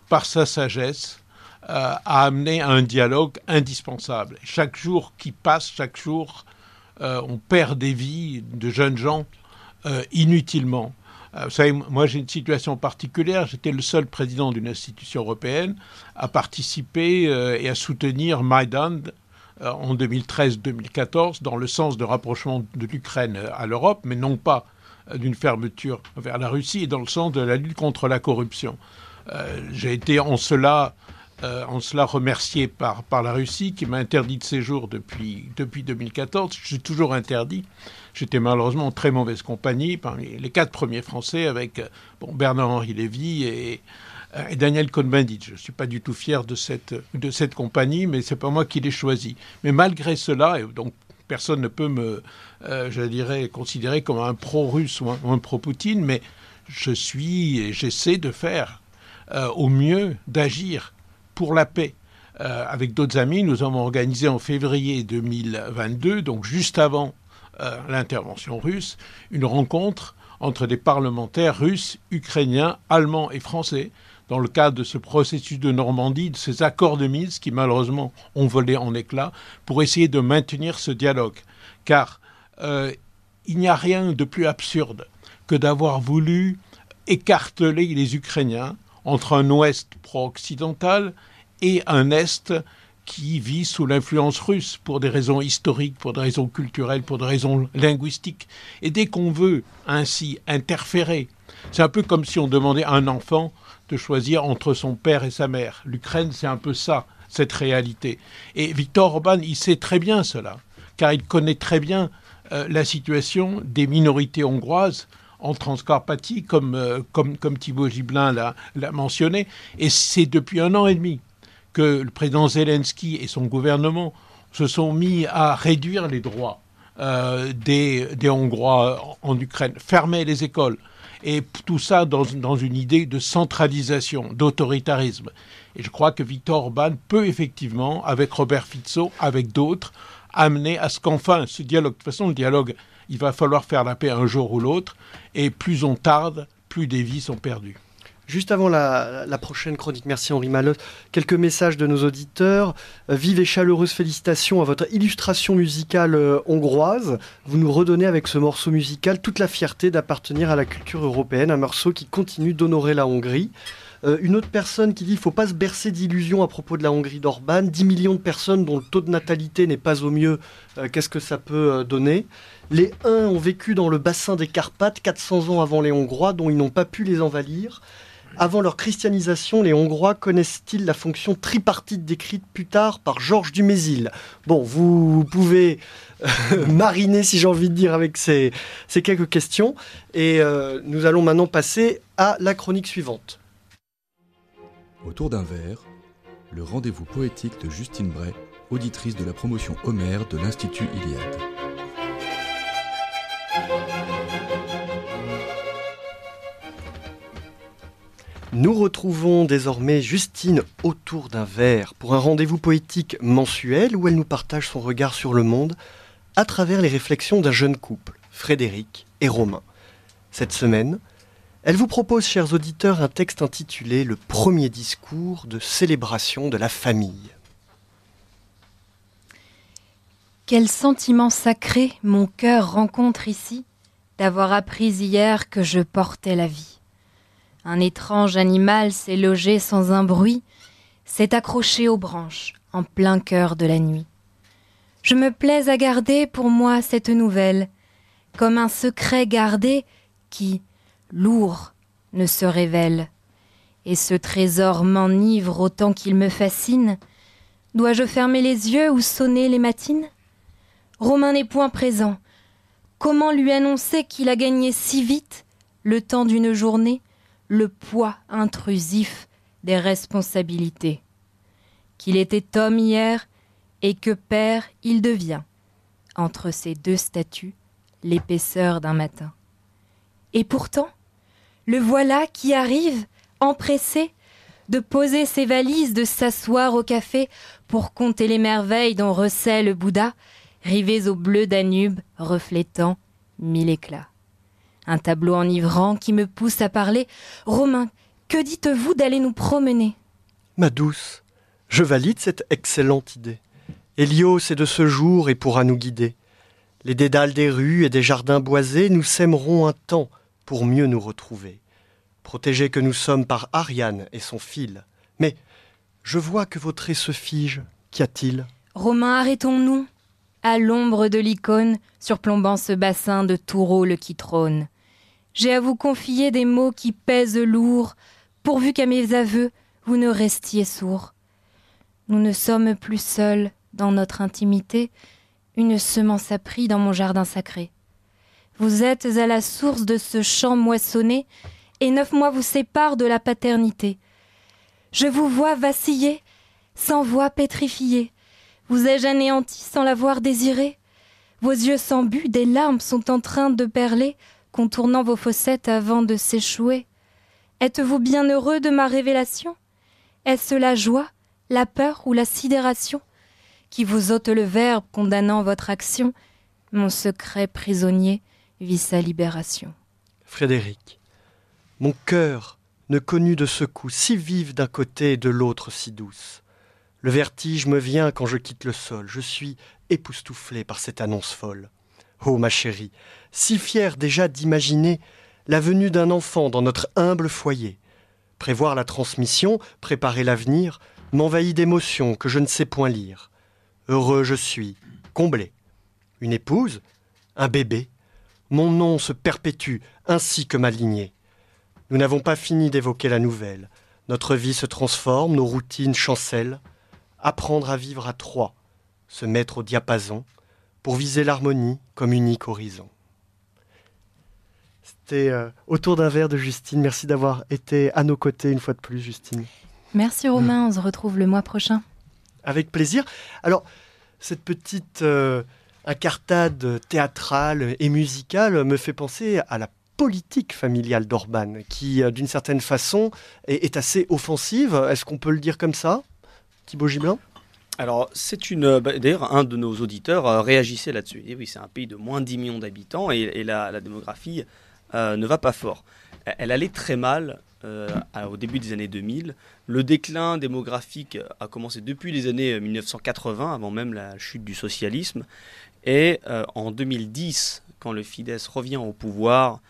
par sa sagesse à amener un dialogue indispensable. Chaque jour qui passe, chaque jour euh, on perd des vies de jeunes gens euh, inutilement. Euh, vous savez, moi j'ai une situation particulière. J'étais le seul président d'une institution européenne à participer et à soutenir Maïdan en 2013-2014 dans le sens de rapprochement de l'Ukraine à l'Europe, mais non pas d'une fermeture vers la Russie et dans le sens de la lutte contre la corruption. j'ai été en cela euh, en cela remercié par, par la Russie qui m'a interdit de séjour depuis, depuis 2014. Je suis toujours interdit. J'étais malheureusement en très mauvaise compagnie parmi les quatre premiers Français avec euh, bon, Bernard-Henri Lévy et, euh, Daniel Cohn-Bendit. Je ne suis pas du tout fier de cette, de cette compagnie, mais c'est pas moi qui l'ai choisi. Mais malgré cela, et donc personne ne peut me, je dirais, considérer comme un pro-russe ou un, pro-Poutine, mais je suis et j'essaie de faire au mieux, d'agir pour la paix. Euh, avec d'autres amis, nous avons organisé en février 2022, donc juste avant euh, l'intervention russe, une rencontre entre des parlementaires russes, ukrainiens, allemands et français dans le cadre de ce processus de Normandie, de ces accords de mise qui malheureusement ont volé en éclats, pour essayer de maintenir ce dialogue. Car euh, il n'y a rien de plus absurde que d'avoir voulu écarteler les Ukrainiens entre un Ouest pro-occidental et un Est qui vit sous l'influence russe pour des raisons historiques, pour des raisons culturelles, pour des raisons linguistiques. Et dès qu'on veut ainsi interférer, c'est un peu comme si on demandait à un enfant de choisir entre son père et sa mère. L'Ukraine, c'est un peu ça, cette réalité. Et Viktor Orban, il sait très bien cela, car il connaît très bien euh, la situation des minorités hongroises en Transcarpathie, comme, euh, comme, comme Thibaut Gibelin l'a mentionné. Et c'est depuis un an et demi que le président Zelensky et son gouvernement se sont mis à réduire les droits euh, des, des, Hongrois en Ukraine, fermer les écoles. Et tout ça dans, dans une idée de centralisation, d'autoritarisme. Et je crois que Viktor Orban peut effectivement, avec Robert Fico, avec d'autres, amener à ce qu'enfin ce dialogue, de toute façon le dialogue, il va falloir faire la paix un jour ou l'autre, et plus on tarde, plus des vies sont perdues. Juste avant la, prochaine chronique, merci Henri Malotte. Quelques messages de nos auditeurs. Euh, vive et chaleureuse félicitations à votre illustration musicale euh, hongroise. Vous nous redonnez avec ce morceau musical toute la fierté d'appartenir à la culture européenne, un morceau qui continue d'honorer la Hongrie. Euh, une autre personne qui dit ne faut pas se bercer d'illusions à propos de la Hongrie d'Orban. 10 millions de personnes dont le taux de natalité n'est pas au mieux, qu'est-ce que ça peut donner? Les Huns ont vécu dans le bassin des Carpates 400 ans avant les Hongrois, dont ils n'ont pas pu les envahir. Avant leur christianisation, les Hongrois connaissent-ils la fonction tripartite décrite plus tard par Georges Dumézil Bon, vous pouvez euh, mariner, si j'ai envie de dire, avec ces, quelques questions. Et euh, nous allons maintenant passer à la chronique suivante. Autour d'un verre, le rendez-vous poétique de Justine Bray, auditrice de la promotion Homère de l'Institut Iliade. Nous retrouvons désormais Justine autour d'un verre pour un rendez-vous poétique mensuel où elle nous partage son regard sur le monde à travers les réflexions d'un jeune couple, Frédéric et Romain. Cette semaine, elle vous propose, chers auditeurs, un texte intitulé Le premier discours de célébration de la famille. Quel sentiment sacré mon cœur rencontre ici d'avoir appris hier que je portais la vie. Un étrange animal s'est logé sans un bruit, s'est accroché aux branches en plein cœur de la nuit. Je me plais à garder pour moi cette nouvelle, comme un secret gardé qui, lourd, ne se révèle. Et ce trésor m'enivre autant qu'il me fascine. Dois-je fermer les yeux ou sonner les matines? Romain n'est point présent. Comment lui annoncer qu'il a gagné si vite le temps d'une journée? Le poids intrusif des responsabilités. Qu'il était homme hier et que père il devient, entre ces deux statues, l'épaisseur d'un matin. Et pourtant, le voilà qui arrive, empressé, de poser ses valises, de s'asseoir au café pour compter les merveilles dont recèle le Bouddha, rivés au bleu Danube, reflétant mille éclats un tableau enivrant qui me pousse à parler. Romain, que dites-vous d'aller nous promener? Ma douce, je valide cette excellente idée. Hélios est de ce jour et pourra nous guider. Les dédales des rues et des jardins boisés nous sèmeront un temps pour mieux nous retrouver. Protégés que nous sommes par Ariane et son fil. Mais je vois que vos traits se figent. Qu'y a-t-il? Romain, arrêtons-nous. À l'ombre de l'icône, surplombant ce bassin de rôle qui trône. J'ai à vous confier des mots qui pèsent lourd, pourvu qu'à mes aveux vous ne restiez sourds. Nous ne sommes plus seuls dans notre intimité, une semence a pris dans mon jardin sacré. Vous êtes à la source de ce champ moissonné, et neuf mois vous séparent de la paternité. Je vous vois vaciller, sans voix pétrifiée. Vous ai-je anéanti sans l'avoir désiré? Vos yeux sans but, des larmes sont en train de perler contournant vos fossettes avant de s'échouer. Êtes-vous bien heureux de ma révélation? Est-ce la joie, la peur ou la sidération qui vous ôte le verbe condamnant votre action Mon secret prisonnier vit sa libération? Frédéric, mon cœur ne connut de secousse si vive d'un côté et de l'autre si douce. Le vertige me vient quand je quitte le sol, je suis époustouflé par cette annonce folle. Oh ma chérie, si fière déjà d'imaginer la venue d'un enfant dans notre humble foyer. Prévoir la transmission, préparer l'avenir, m'envahit d'émotions que je ne sais point lire. Heureux je suis, comblé. Une épouse, un bébé, mon nom se perpétue ainsi que ma lignée. Nous n'avons pas fini d'évoquer la nouvelle. Notre vie se transforme, nos routines chancellent. Apprendre à vivre à trois, se mettre au diapason, pour viser l'harmonie comme unique horizon. C'était euh, autour d'un verre de Justine. Merci d'avoir été à nos côtés une fois de plus, Justine. Merci Romain, on se retrouve le mois prochain. Avec plaisir. Alors, cette petite euh, incartade théâtrale et musicale me fait penser à la politique familiale d'Orban, qui, euh, d'une certaine façon, est, est assez offensive. Est-ce qu'on peut le dire comme ça Thibaut Gibelin? Alors, c'est une. bah, D'ailleurs, un de nos auditeurs euh, réagissait là-dessus. Et oui, c'est un pays de moins de 10 millions d'habitants et, et la, la démographie euh, ne va pas fort. Elle allait très mal euh, au début des années 2000. Le déclin démographique a commencé depuis les années 1980, avant même la chute du socialisme. Et euh, en 2010, quand le Fidesz revient au pouvoir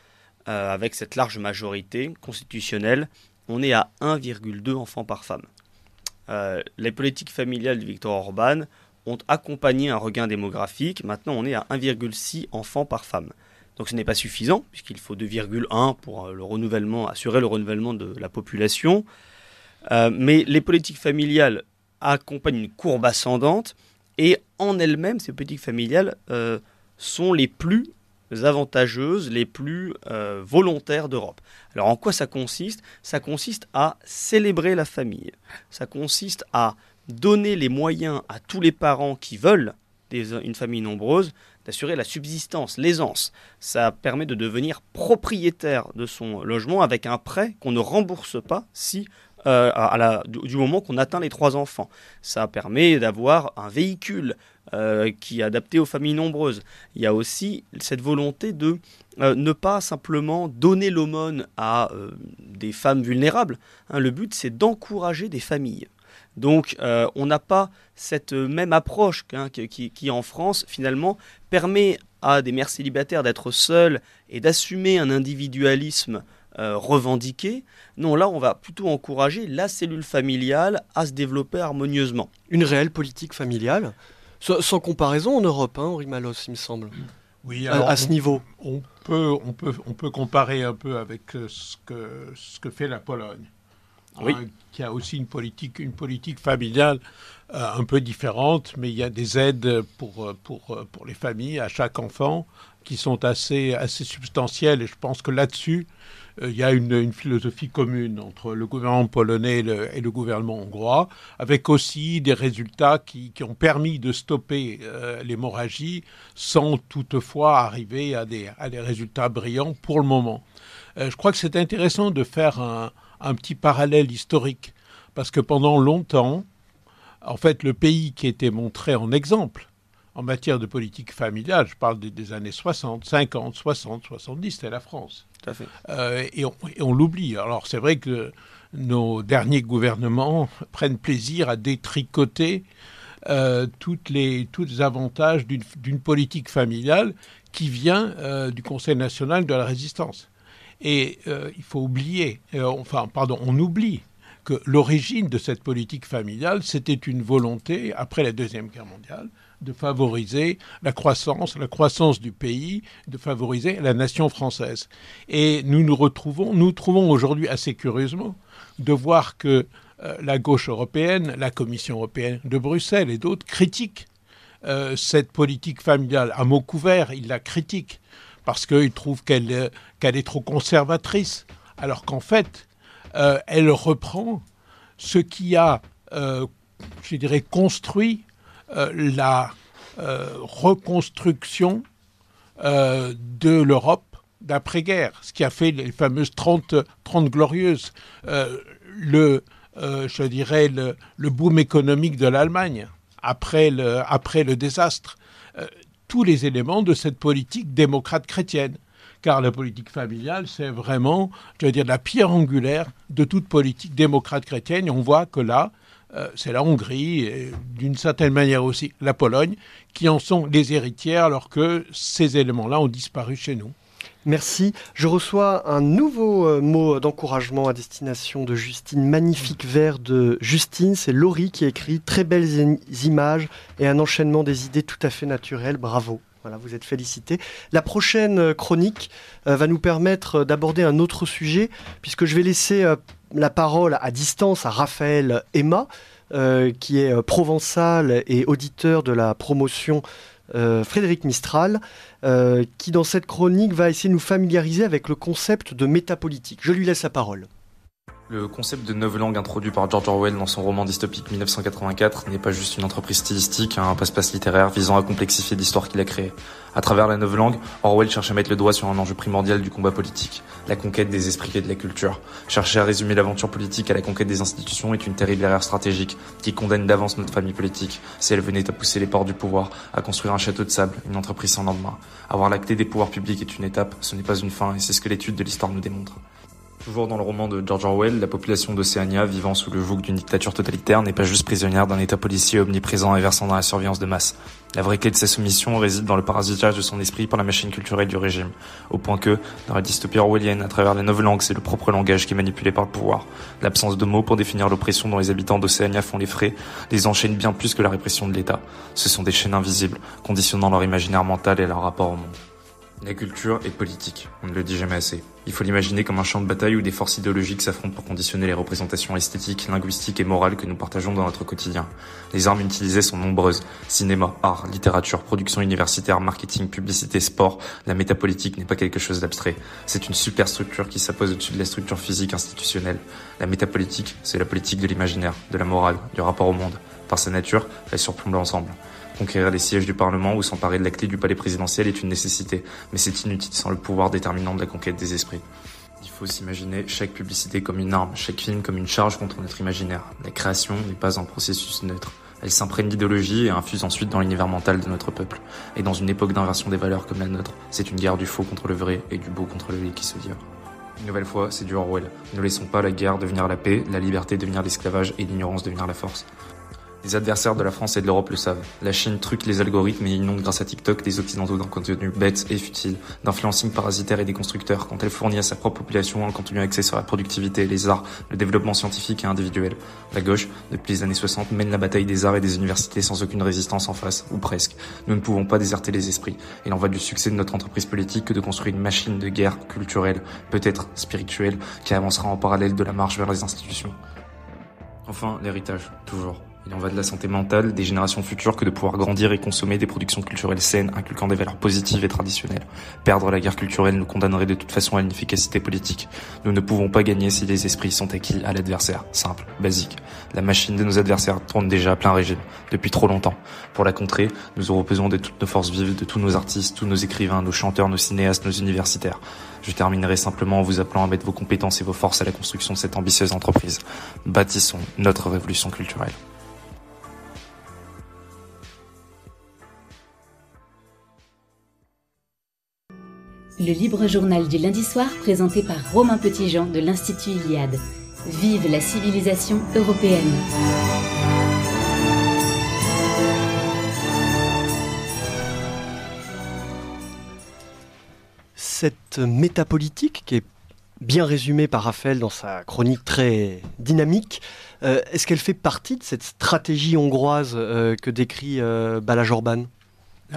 euh, avec cette large majorité constitutionnelle, on est à 1,2 enfants par femme. Euh, les politiques familiales de Viktor Orban ont accompagné un regain démographique. Maintenant, on est à 1,6 enfants par femme. Donc ce n'est pas suffisant, puisqu'il faut 2,1 pour euh, le renouvellement, assurer le renouvellement de la population. Euh, mais les politiques familiales accompagnent une courbe ascendante, et en elles-mêmes, ces politiques familiales euh, sont les plus avantageuses, les plus volontaires d'Europe. Alors en quoi ça consiste? Ça consiste à célébrer la famille. Ça consiste à donner les moyens à tous les parents qui veulent une famille nombreuse d'assurer la subsistance, l'aisance. Ça permet de devenir propriétaire de son logement avec un prêt qu'on ne rembourse pas si euh, du, moment qu'on atteint les trois enfants. Ça permet d'avoir un véhicule euh, qui est adapté aux familles nombreuses. Il y a aussi cette volonté de euh, ne pas simplement donner l'aumône à des femmes vulnérables. Hein, le but, c'est d'encourager des familles. Donc, euh, on n'a pas cette même approche hein, qui, qui- qui, en France, finalement, permet à des mères célibataires d'être seules et d'assumer un individualisme euh, revendiqué. Non, là, on va plutôt encourager la cellule familiale à se développer harmonieusement. Une réelle politique familiale sans, sans comparaison en Europe, hein, Henri Malos, il me semble, Oui, à, alors, à ce niveau. on peut, on, peut, on peut comparer un peu avec euh, ce que, ce que fait la Pologne, Oui. hein, qui a aussi une politique, une politique familiale euh, un peu différente, mais il y a des aides pour, euh, pour, euh, pour les familles à chaque enfant qui sont assez, assez substantielles. Et je pense que là-dessus, euh, il y a une, une philosophie commune entre le gouvernement polonais et le, et le gouvernement hongrois, avec aussi des résultats qui, qui ont permis de stopper euh, l'hémorragie sans toutefois arriver à des, à des résultats brillants pour le moment. Euh, je crois que c'est intéressant de faire un, un petit parallèle historique, parce que pendant longtemps, en fait, le pays qui était montré en exemple en matière de politique familiale, je parle des, des années 60, 50, 60, 70, c'était la France. Tout à fait. Euh, et on, l'oublie. Alors c'est vrai que nos derniers gouvernements prennent plaisir à détricoter euh, toutes les, tous les avantages d'une d'une politique familiale qui vient euh, du Conseil national de la résistance. Et euh, il faut oublier, euh, enfin pardon, on oublie que l'origine de cette politique familiale, c'était une volonté, après la Deuxième Guerre mondiale, de favoriser la croissance, la croissance du pays, de favoriser la nation française. Et nous nous retrouvons, nous trouvons aujourd'hui assez curieusement de voir que euh, la gauche européenne, la Commission européenne de Bruxelles et d'autres critiquent cette politique familiale. À mot couvert, ils la critiquent parce qu'ils trouvent qu'elle euh, qu'elle est trop conservatrice, alors qu'en fait, euh, elle reprend ce qui a, euh, je dirais, construit la reconstruction de l'Europe d'après-guerre, ce qui a fait les fameuses 30, 30 glorieuses, le, je dirais, le, le boom économique de l'Allemagne après le, après le désastre. Tous les éléments de cette politique démocrate chrétienne. Car la politique familiale, c'est vraiment, je veux dire, la pierre angulaire de toute politique démocrate chrétienne. On voit que là, euh, c'est la Hongrie, et d'une certaine manière aussi la Pologne, qui en sont les héritières, alors que ces éléments-là ont disparu chez nous. Merci. Je reçois un nouveau euh, mot d'encouragement à destination de Justine. Magnifique vers de Justine. C'est Laurie qui écrit très belles im- images et un enchaînement des idées tout à fait naturel. Bravo. Voilà, vous êtes félicité. La prochaine euh, chronique euh, va nous permettre d'aborder un autre sujet, puisque je vais laisser euh, la parole à distance à Raphaël Emma, qui est provençal et auditeur de la promotion Frédéric Mistral, qui dans cette chronique va essayer de nous familiariser avec le concept de métapolitique. Je lui laisse la parole. Le concept de neuf langues introduit par George Orwell dans son roman dystopique 1984 n'est pas juste une entreprise stylistique, un passe-passe littéraire visant à complexifier l'histoire qu'il a créée. À travers la neuve langue, Orwell cherche à mettre le doigt sur un enjeu primordial du combat politique, la conquête des esprits et de la culture. Chercher à résumer l'aventure politique à la conquête des institutions est une terrible erreur stratégique qui condamne d'avance notre famille politique si elle venait à pousser les portes du pouvoir, à construire un château de sable, une entreprise sans lendemain. Avoir l'acté des pouvoirs publics est une étape, ce n'est pas une fin et c'est ce que l'étude de l'histoire nous démontre. Toujours dans le roman de George Orwell, la population d'Océania, vivant sous le joug d'une dictature totalitaire, n'est pas juste prisonnière d'un état policier omniprésent et versant dans la surveillance de masse. La vraie clé de sa soumission réside dans le parasitage de son esprit par la machine culturelle du régime, au point que, dans la dystopie orwellienne, à travers les neuf langues, c'est le propre langage qui est manipulé par le pouvoir. L'absence de mots pour définir l'oppression dont les habitants d'Océania font les frais les enchaîne bien plus que la répression de l'État. Ce sont des chaînes invisibles, conditionnant leur imaginaire mental et leur rapport au monde. La culture est politique, on ne le dit jamais assez. Il faut l'imaginer comme un champ de bataille où des forces idéologiques s'affrontent pour conditionner les représentations esthétiques, linguistiques et morales que nous partageons dans notre quotidien. Les armes utilisées sont nombreuses. Cinéma, art, littérature, production universitaire, marketing, publicité, sport. La métapolitique n'est pas quelque chose d'abstrait. C'est une superstructure qui s'impose au-dessus de la structure physique institutionnelle. La métapolitique, c'est la politique de l'imaginaire, de la morale, du rapport au monde. Par sa nature, elle surplombe l'ensemble. Conquérir les sièges du Parlement ou s'emparer de la clé du palais présidentiel est une nécessité, mais c'est inutile sans le pouvoir déterminant de la conquête des esprits. Il faut s'imaginer chaque publicité comme une arme, chaque film comme une charge contre notre imaginaire. La création n'est pas un processus neutre. Elle s'imprègne d'idéologie et infuse ensuite dans l'univers mental de notre peuple. Et dans une époque d'inversion des valeurs comme la nôtre, c'est une guerre du faux contre le vrai et du beau contre le laid qui se vire. Une nouvelle fois, c'est du Orwell. Ne laissons pas la guerre devenir la paix, la liberté devenir l'esclavage et l'ignorance devenir la force. Les adversaires de la France et de l'Europe le savent. La Chine truque les algorithmes et inonde grâce à TikTok des Occidentaux d'un contenu bête et futile, d'influencing parasitaire et des constructeurs quand elle fournit à sa propre population un contenu axé sur la productivité, les arts, le développement scientifique et individuel. La gauche, depuis les années 60, mène la bataille des arts et des universités sans aucune résistance en face, ou presque. Nous ne pouvons pas déserter les esprits. Il en va du succès de notre entreprise politique que de construire une machine de guerre culturelle, peut-être spirituelle, qui avancera en parallèle de la marche vers les institutions. Enfin, l'héritage, toujours. Il en va de la santé mentale des générations futures que de pouvoir grandir et consommer des productions culturelles saines inculquant des valeurs positives et traditionnelles. Perdre la guerre culturelle nous condamnerait de toute façon à l'inefficacité politique. Nous ne pouvons pas gagner si les esprits sont acquis à l'adversaire. Simple, basique. La machine de nos adversaires tourne déjà à plein régime, depuis trop longtemps. Pour la contrer, nous aurons besoin de toutes nos forces vives, de tous nos artistes, tous nos écrivains, nos chanteurs, nos cinéastes, nos universitaires. Je terminerai simplement en vous appelant à mettre vos compétences et vos forces à la construction de cette ambitieuse entreprise. Bâtissons notre révolution culturelle. Le libre journal du lundi soir présenté par Romain Petitjean de l'Institut Iliade. Vive la civilisation européenne. Cette métapolitique qui est bien résumée par Raphaël dans sa chronique très dynamique, euh, est-ce qu'elle fait partie de cette stratégie hongroise euh, que décrit euh, Balázs Orban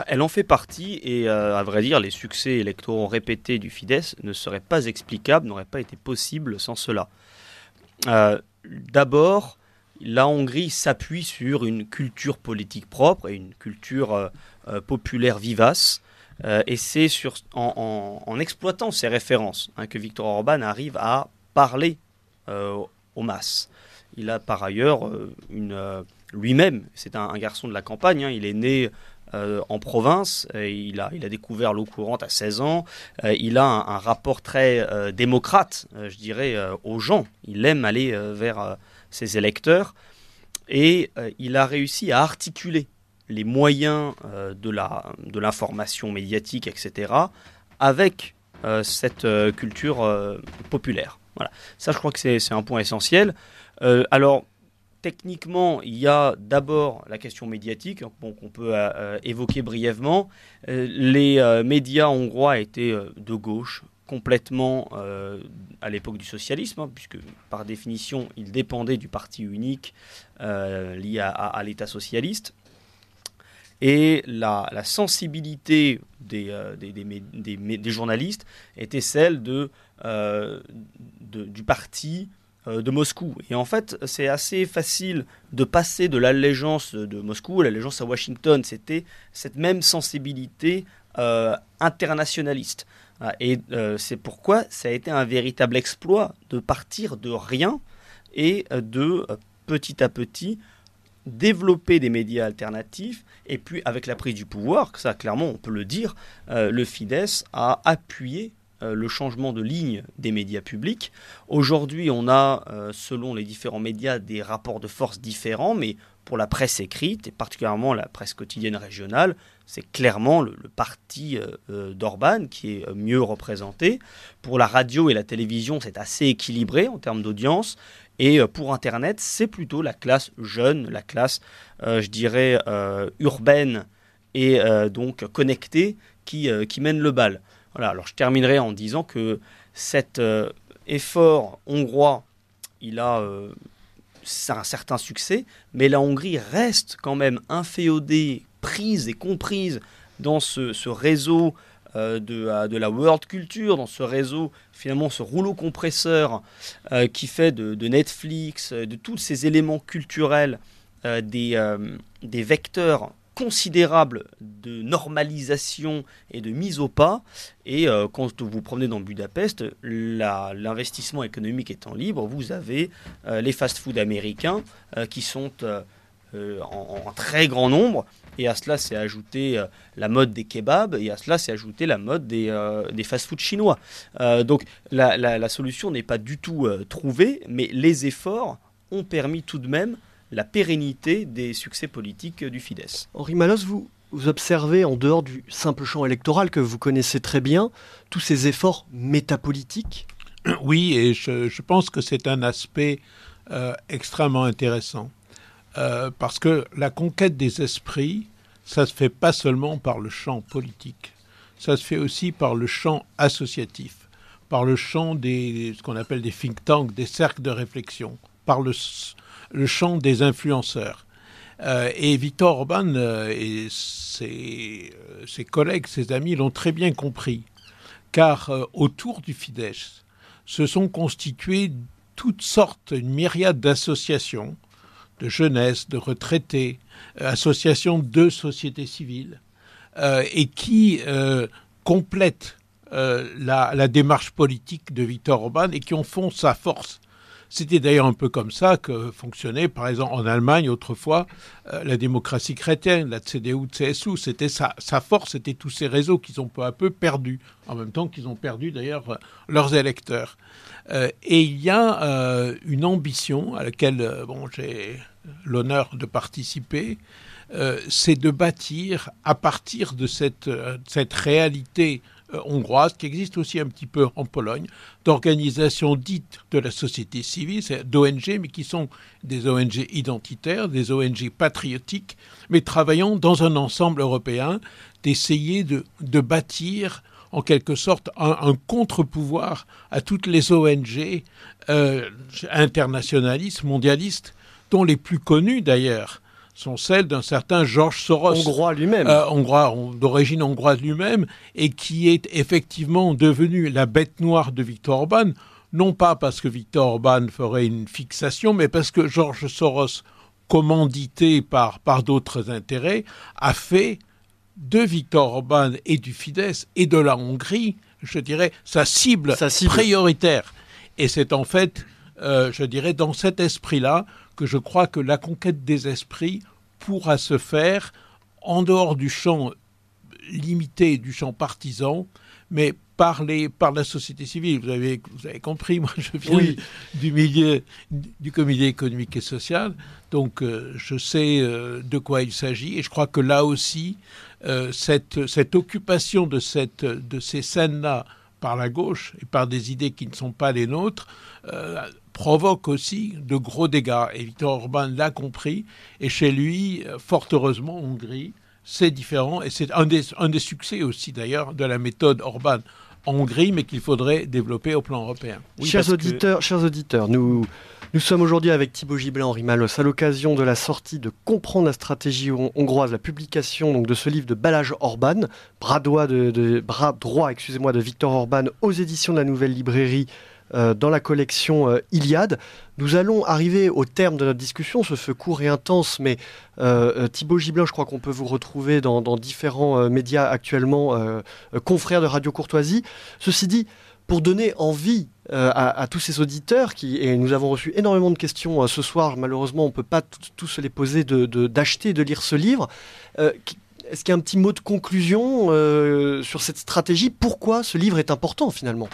elle en fait partie et euh, à vrai dire, les succès électoraux répétés du Fidesz ne seraient pas explicables, n'auraient pas été possibles sans cela. Euh, d'abord, la Hongrie s'appuie sur une culture politique propre et une culture euh, populaire vivace. et c'est en, exploitant ces références hein, que Viktor Orban arrive à parler aux masses. Il a par ailleurs lui-même, c'est un, garçon de la campagne, hein, il est né euh, en province. il, a, découvert l'eau courante à 16 ans. Euh, il a un, rapport très euh, démocrate, je dirais, aux gens. Il aime aller vers ses électeurs. Et il a réussi à articuler les moyens de l'information de médiatique, etc., avec cette culture populaire. Voilà. Ça, je crois que c'est un point essentiel. alors, techniquement, il y a d'abord la question médiatique qu'on peut euh, euh, évoquer brièvement. Euh, les médias hongrois étaient de gauche complètement à l'époque du socialisme, hein, puisque par définition, ils dépendaient du parti unique lié à, l'État socialiste. Et la, sensibilité des, journalistes était celle du parti de Moscou. Et en fait, c'est assez facile de passer de l'allégeance de Moscou à l'allégeance à Washington. C'était cette même sensibilité internationaliste. Ah, et c'est pourquoi ça a été un véritable exploit de partir de rien et de petit à petit développer des médias alternatifs, et puis avec la prise du pouvoir, ça clairement on peut le dire, euh, le Fidesz a appuyé euh, le changement de ligne des médias publics. Aujourd'hui, on a, euh, selon les différents médias, des rapports de force différents, mais pour la presse écrite, et particulièrement la presse quotidienne régionale, c'est clairement le, parti d'Orban qui est mieux représenté. Pour la radio et la télévision, c'est assez équilibré en termes d'audience. Et euh, pour Internet, c'est plutôt la classe jeune, la classe, euh, je dirais, euh, urbaine et donc connectée qui mène le bal. Alors je terminerai en disant que cet effort hongrois, il a un certain succès, mais la Hongrie reste quand même inféodée, prise et comprise dans ce, réseau euh, de, la world culture, dans ce réseau, finalement ce rouleau compresseur euh, qui fait de, Netflix, euh, de tous ces éléments culturels, des vecteurs considérables de normalisation et de mise au pas. Et quand vous promenez dans Budapest, l'investissement économique étant libre, vous avez les fast-foods américains qui sont en, très grand nombre et à cela s'est ajouté euh, la mode des kebabs, et à cela s'est ajouté la mode des, euh, des fast-foods chinois. Euh, donc la, solution n'est pas du tout trouvée, mais les efforts ont permis tout de même la pérennité des succès politiques du Fidesz. Henri Malos, vous, vous observez, en dehors du simple champ électoral que vous connaissez très bien, tous ces efforts métapolitiques? Oui, et je, je pense que c'est un aspect extrêmement intéressant. Euh, parce que la conquête des esprits, ça se fait pas seulement par le champ politique, ça se fait aussi par le champ associatif, par le champ des ce qu'on appelle des think tanks, des cercles de réflexion, par le, le champ des influenceurs. Euh, et Victor Orban euh, et ses, ses, collègues, ses amis l'ont très bien compris, car autour du Fidesz se sont constituées toutes sortes, une myriade d'associations, de jeunesse, de retraités, euh, associations de société civile, euh, et qui euh, complètent la, la, démarche politique de Viktor Orban et qui en font sa force. C'était d'ailleurs un peu comme ça que fonctionnait, par exemple, en Allemagne autrefois, la démocratie chrétienne, la CDU, CSU. C'était sa, force, c'était tous ces réseaux qu'ils ont peu à peu perdus, en même temps qu'ils ont perdu d'ailleurs leurs électeurs. Euh, et il y a euh, une ambition à laquelle euh, bon, j'ai l'honneur de participer, c'est de bâtir à partir de cette, cette réalité hongroise, qui existe aussi un petit peu en Pologne, d'organisations dites de la société civile, d'ONG, mais qui sont des ONG identitaires, des ONG patriotiques, mais travaillant dans un ensemble européen, d'essayer de, de bâtir en quelque sorte un, contre-pouvoir à toutes les ONG euh, internationalistes, mondialistes, dont les plus connues d'ailleurs sont celles d'un certain Georges Soros. Hongrois lui-même. Euh, hongrois, d'origine hongroise lui-même, et qui est effectivement devenu la bête noire de Victor Orban, non pas parce que Victor Orban ferait une fixation, mais parce que Georges Soros, commandité par, par d'autres intérêts, a fait de Viktor Orban et du Fidesz et de la Hongrie, je dirais, sa cible, prioritaire. Et c'est en fait, euh, je dirais, dans cet esprit-là que je crois que la conquête des esprits pourra se faire en dehors du champ limité du champ partisan, mais par, par la société civile. Vous avez, vous avez compris, moi je viens du milieu du comité économique et social, donc euh, je sais euh, de quoi il s'agit, et je crois que là aussi, euh, cette, cette, occupation de, cette, de ces scènes-là par la gauche et par des idées qui ne sont pas les nôtres provoque aussi de gros dégâts. Et Victor Orban l'a compris, et chez lui, fort heureusement, en Hongrie, c'est différent, et c'est un des, un des succès aussi d'ailleurs de la méthode Orban en Hongrie, mais qu'il faudrait développer au plan européen. chers, auditeurs, chers auditeurs, nous, nous sommes aujourd'hui avec Thibaut Gibelin, Henri Malos, à l'occasion de la sortie de Comprendre la stratégie hongroise, la publication donc, de ce livre de Balage Orban, bras de, bras droit excusez-moi, de Victor Orban aux éditions de la Nouvelle Librairie dans la collection Iliade. Nous allons arriver au terme de notre discussion, ce feu court et intense, mais Thibaut Giblin, je crois qu'on peut vous retrouver dans, différents médias actuellement, confrères de Radio Courtoisie. Ceci dit, pour donner envie à, tous ces auditeurs, qui, et nous avons reçu énormément de questions ce soir, malheureusement on ne peut pas tous les poser, d'acheter, de, de, lire ce livre. Est-ce qu'il y a un petit mot de conclusion euh, sur cette stratégie? Pourquoi ce livre est important finalement?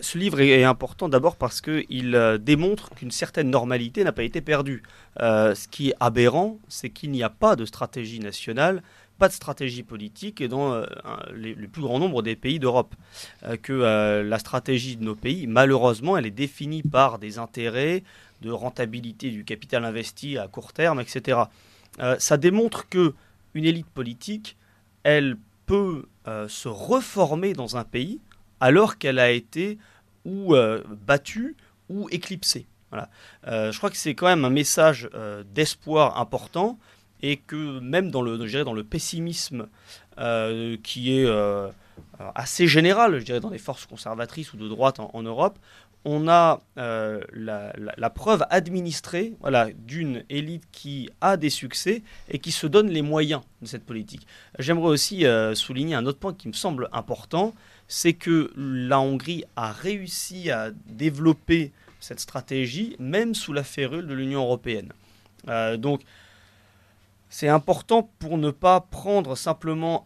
Ce livre est important d'abord parce qu'il euh, démontre qu'une certaine normalité n'a pas été perdue. Euh, ce qui est aberrant, c'est qu'il n'y a pas de stratégie nationale, pas de stratégie politique dans le plus grand nombre des pays d'Europe. que la stratégie de nos pays, malheureusement, elle est définie par des intérêts de rentabilité du capital investi à court terme, etc. Euh, ça démontre que une élite politique, elle peut euh, se reformer dans un pays alors qu'elle a été ou euh, battue ou éclipsée. Voilà. je crois que c'est quand même un message d'espoir important et que même dans le, dans le pessimisme qui est assez général, je dirais, dans les forces conservatrices ou de droite en Europe, on a euh, la, preuve administrée d'une élite qui a des succès et qui se donne les moyens de cette politique. J'aimerais aussi euh, souligner un autre point qui me semble important, c'est que la Hongrie a réussi à développer cette stratégie même sous la férule de l'Union européenne. Euh, donc c'est important pour ne pas prendre simplement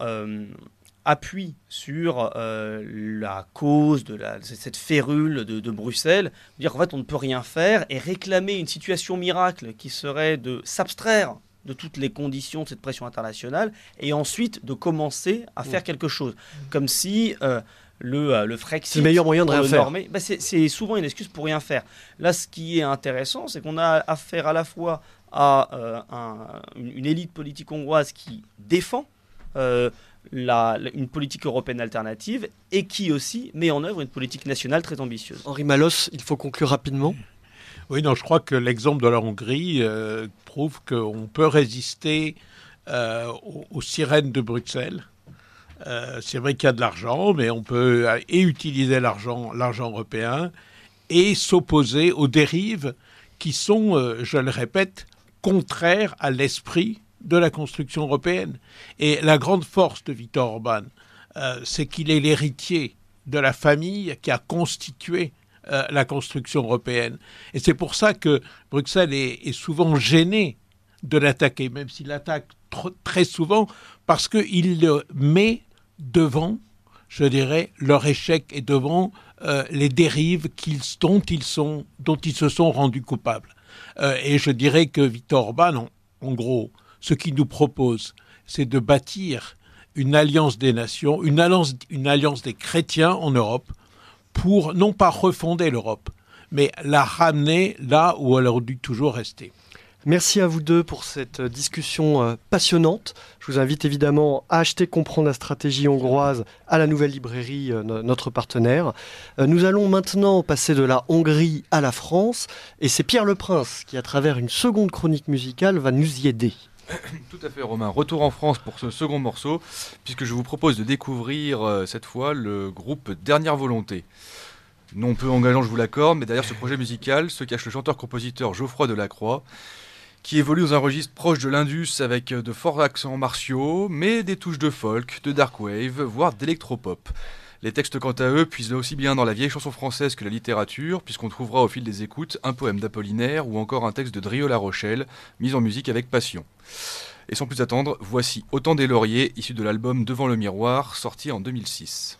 appuie sur euh, la cause de cette férule de, Bruxelles, dire qu'en fait on ne peut rien faire et réclamer une situation miracle qui serait de s'abstraire de toutes les conditions de cette pression internationale et ensuite de commencer à faire quelque chose. Comme si euh, le, euh, le Frexit... C'est le meilleur moyen de rien faire. Bah, c'est souvent une excuse pour rien faire. Là, ce qui est intéressant, c'est qu'on a affaire à la fois à une, élite politique hongroise qui défend une politique européenne alternative et qui aussi met en œuvre une politique nationale très ambitieuse. Henri Malos, il faut conclure rapidement. Oui, non, je crois que l'exemple de la Hongrie euh, prouve qu'on peut résister euh, aux, sirènes de Bruxelles. Euh, c'est vrai qu'il y a de l'argent, mais on peut utiliser l'argent, l'argent européen et s'opposer aux dérives qui sont, je le répète, contraires à l'esprit de la construction européenne. Et la grande force de Viktor Orban, c'est qu'il est l'héritier de la famille qui a constitué euh, la construction européenne. Et c'est pour ça que Bruxelles est, souvent gêné de l'attaquer, même s'il l'attaque très souvent, parce qu'il le met devant, je dirais, leur échec et devant euh, les dérives dont, ils sont, dont ils se sont rendus coupables. et je dirais que Viktor Orban, en gros, ce qu'il nous propose, c'est de bâtir une alliance des nations, une alliance, une alliance des chrétiens en Europe, pour non pas refonder l'Europe, mais la ramener là où elle aurait dû toujours rester. Merci à vous deux pour cette discussion euh, passionnante. Je vous invite évidemment à acheter Comprendre la stratégie hongroise à la nouvelle librairie, euh, notre partenaire. Euh, nous allons maintenant passer de la Hongrie à la France et c'est Pierre Le Prince qui, à travers une seconde chronique musicale, va nous y aider. Tout à fait, Romain. Retour en France pour ce second morceau, puisque je vous propose de découvrir euh, cette fois le groupe Dernière Volonté. Non peu engageant, je vous l'accorde, mais derrière ce projet musical se cache le chanteur-compositeur Geoffroy Delacroix, qui évolue dans un registre proche de l'Indus avec de forts accents martiaux, mais des touches de folk, de dark wave, voire d'électropop. Les textes, quant à eux, puisent aussi bien dans la vieille chanson française que la littérature, puisqu'on trouvera au fil des écoutes un poème d'Apollinaire ou encore un texte de Drio La Rochelle, mis en musique avec passion. Et sans plus attendre, voici Autant des lauriers, issu de l'album Devant le miroir, sorti en 2006.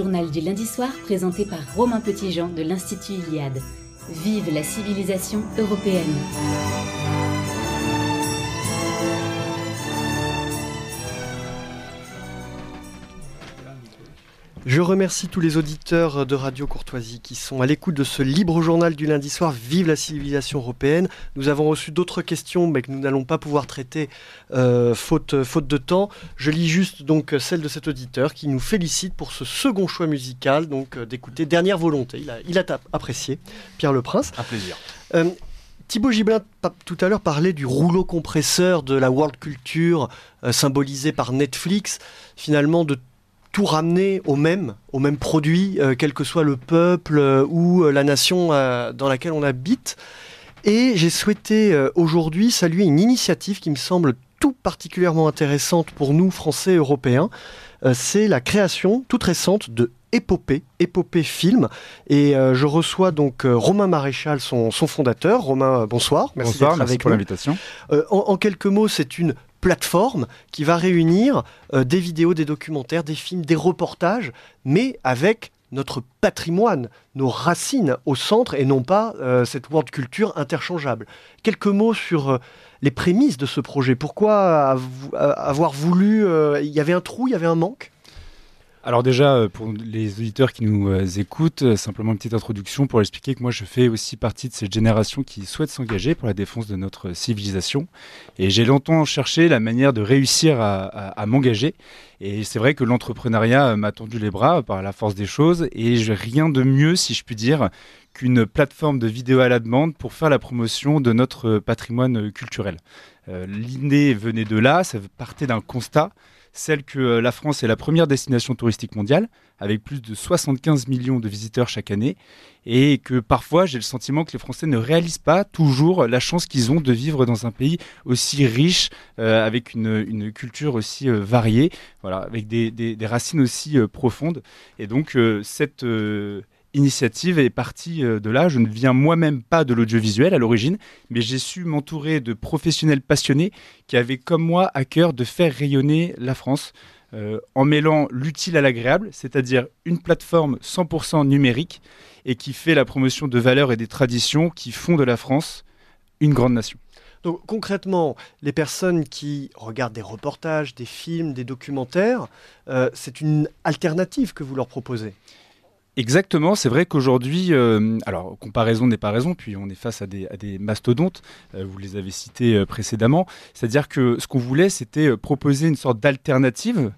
Journal du lundi soir présenté par Romain Petitjean de l'Institut Iliade. Vive la civilisation européenne. Je remercie tous les auditeurs de Radio Courtoisie qui sont à l'écoute de ce libre journal du lundi soir. Vive la civilisation européenne. Nous avons reçu d'autres questions, mais que nous n'allons pas pouvoir traiter euh, faute, faute de temps. Je lis juste donc celle de cet auditeur qui nous félicite pour ce second choix musical, donc euh, d'écouter Dernière Volonté. Il a, il a apprécié Pierre Le Prince. Un plaisir. Euh, Thibaut Gibelin, tout à l'heure, parlait du rouleau compresseur de la world culture euh, symbolisé par Netflix, finalement de tout ramener au même, au même produit, euh, quel que soit le peuple euh, ou euh, la nation dans laquelle on habite. Et j'ai souhaité aujourd'hui saluer une initiative qui me semble tout particulièrement intéressante pour nous, Français européens. C'est la création toute récente de Épopée, Épopée Film. Et je reçois donc Romain Maréchal, son, fondateur. Romain, bonsoir. Merci bonsoir, merci pour l'invitation. en, quelques mots, c'est une plateforme qui va réunir euh, des vidéos, des documentaires, des films, des reportages, mais avec notre patrimoine, nos racines au centre et non pas euh, cette world culture interchangeable. Quelques mots sur euh, les prémices de ce projet. Pourquoi avoir voulu... Il y avait un trou, il y avait un manque? Alors déjà, euh, pour les auditeurs qui nous euh, écoutent, euh, simplement une petite introduction pour expliquer que moi je fais aussi partie de cette génération qui souhaite s'engager pour la défense de notre civilisation. Et j'ai longtemps cherché la manière de réussir à, m'engager. Et c'est vrai que l'entrepreneuriat m'a tendu les bras par la force des choses. Et j'ai rien de mieux, si je puis dire, qu'une plateforme de vidéo à la demande pour faire la promotion de notre patrimoine culturel. L'idée venait de là, ça partait d'un constat celle que euh, la France est la première destination touristique mondiale, avec plus de 75 millions de visiteurs chaque année, et que parfois j'ai le sentiment que les Français ne réalisent pas toujours la chance qu'ils ont de vivre dans un pays aussi riche, euh, avec une, culture aussi euh, variée, voilà, avec des, des racines aussi profondes. Et donc cette initiative est partie euh, de là. Je ne viens moi-même pas de l'audiovisuel à l'origine, mais j'ai su m'entourer de professionnels passionnés qui avaient comme moi à cœur de faire rayonner la France. Euh, en mêlant l'utile à l'agréable, c'est-à-dire une plateforme 100% numérique et qui fait la promotion de valeurs et des traditions qui font de la France une grande nation. Donc concrètement, les personnes qui regardent des reportages, des films, des documentaires, euh, c'est une alternative que vous leur proposez? Exactement, c'est vrai qu'aujourd'hui, euh, alors comparaison n'est pas raison, puis on est face à des, mastodontes, euh, vous les avez cités euh, précédemment, c'est-à-dire que ce qu'on voulait, c'était proposer une sorte d'alternative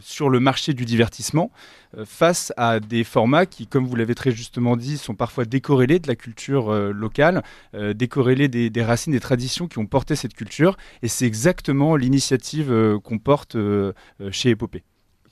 sur le marché du divertissement face à des formats qui, comme vous l'avez très justement dit, sont parfois décorrélés de la culture locale, décorrélés des, des, racines, des traditions qui ont porté cette culture, et c'est exactement l'initiative qu'on porte chez Épopée.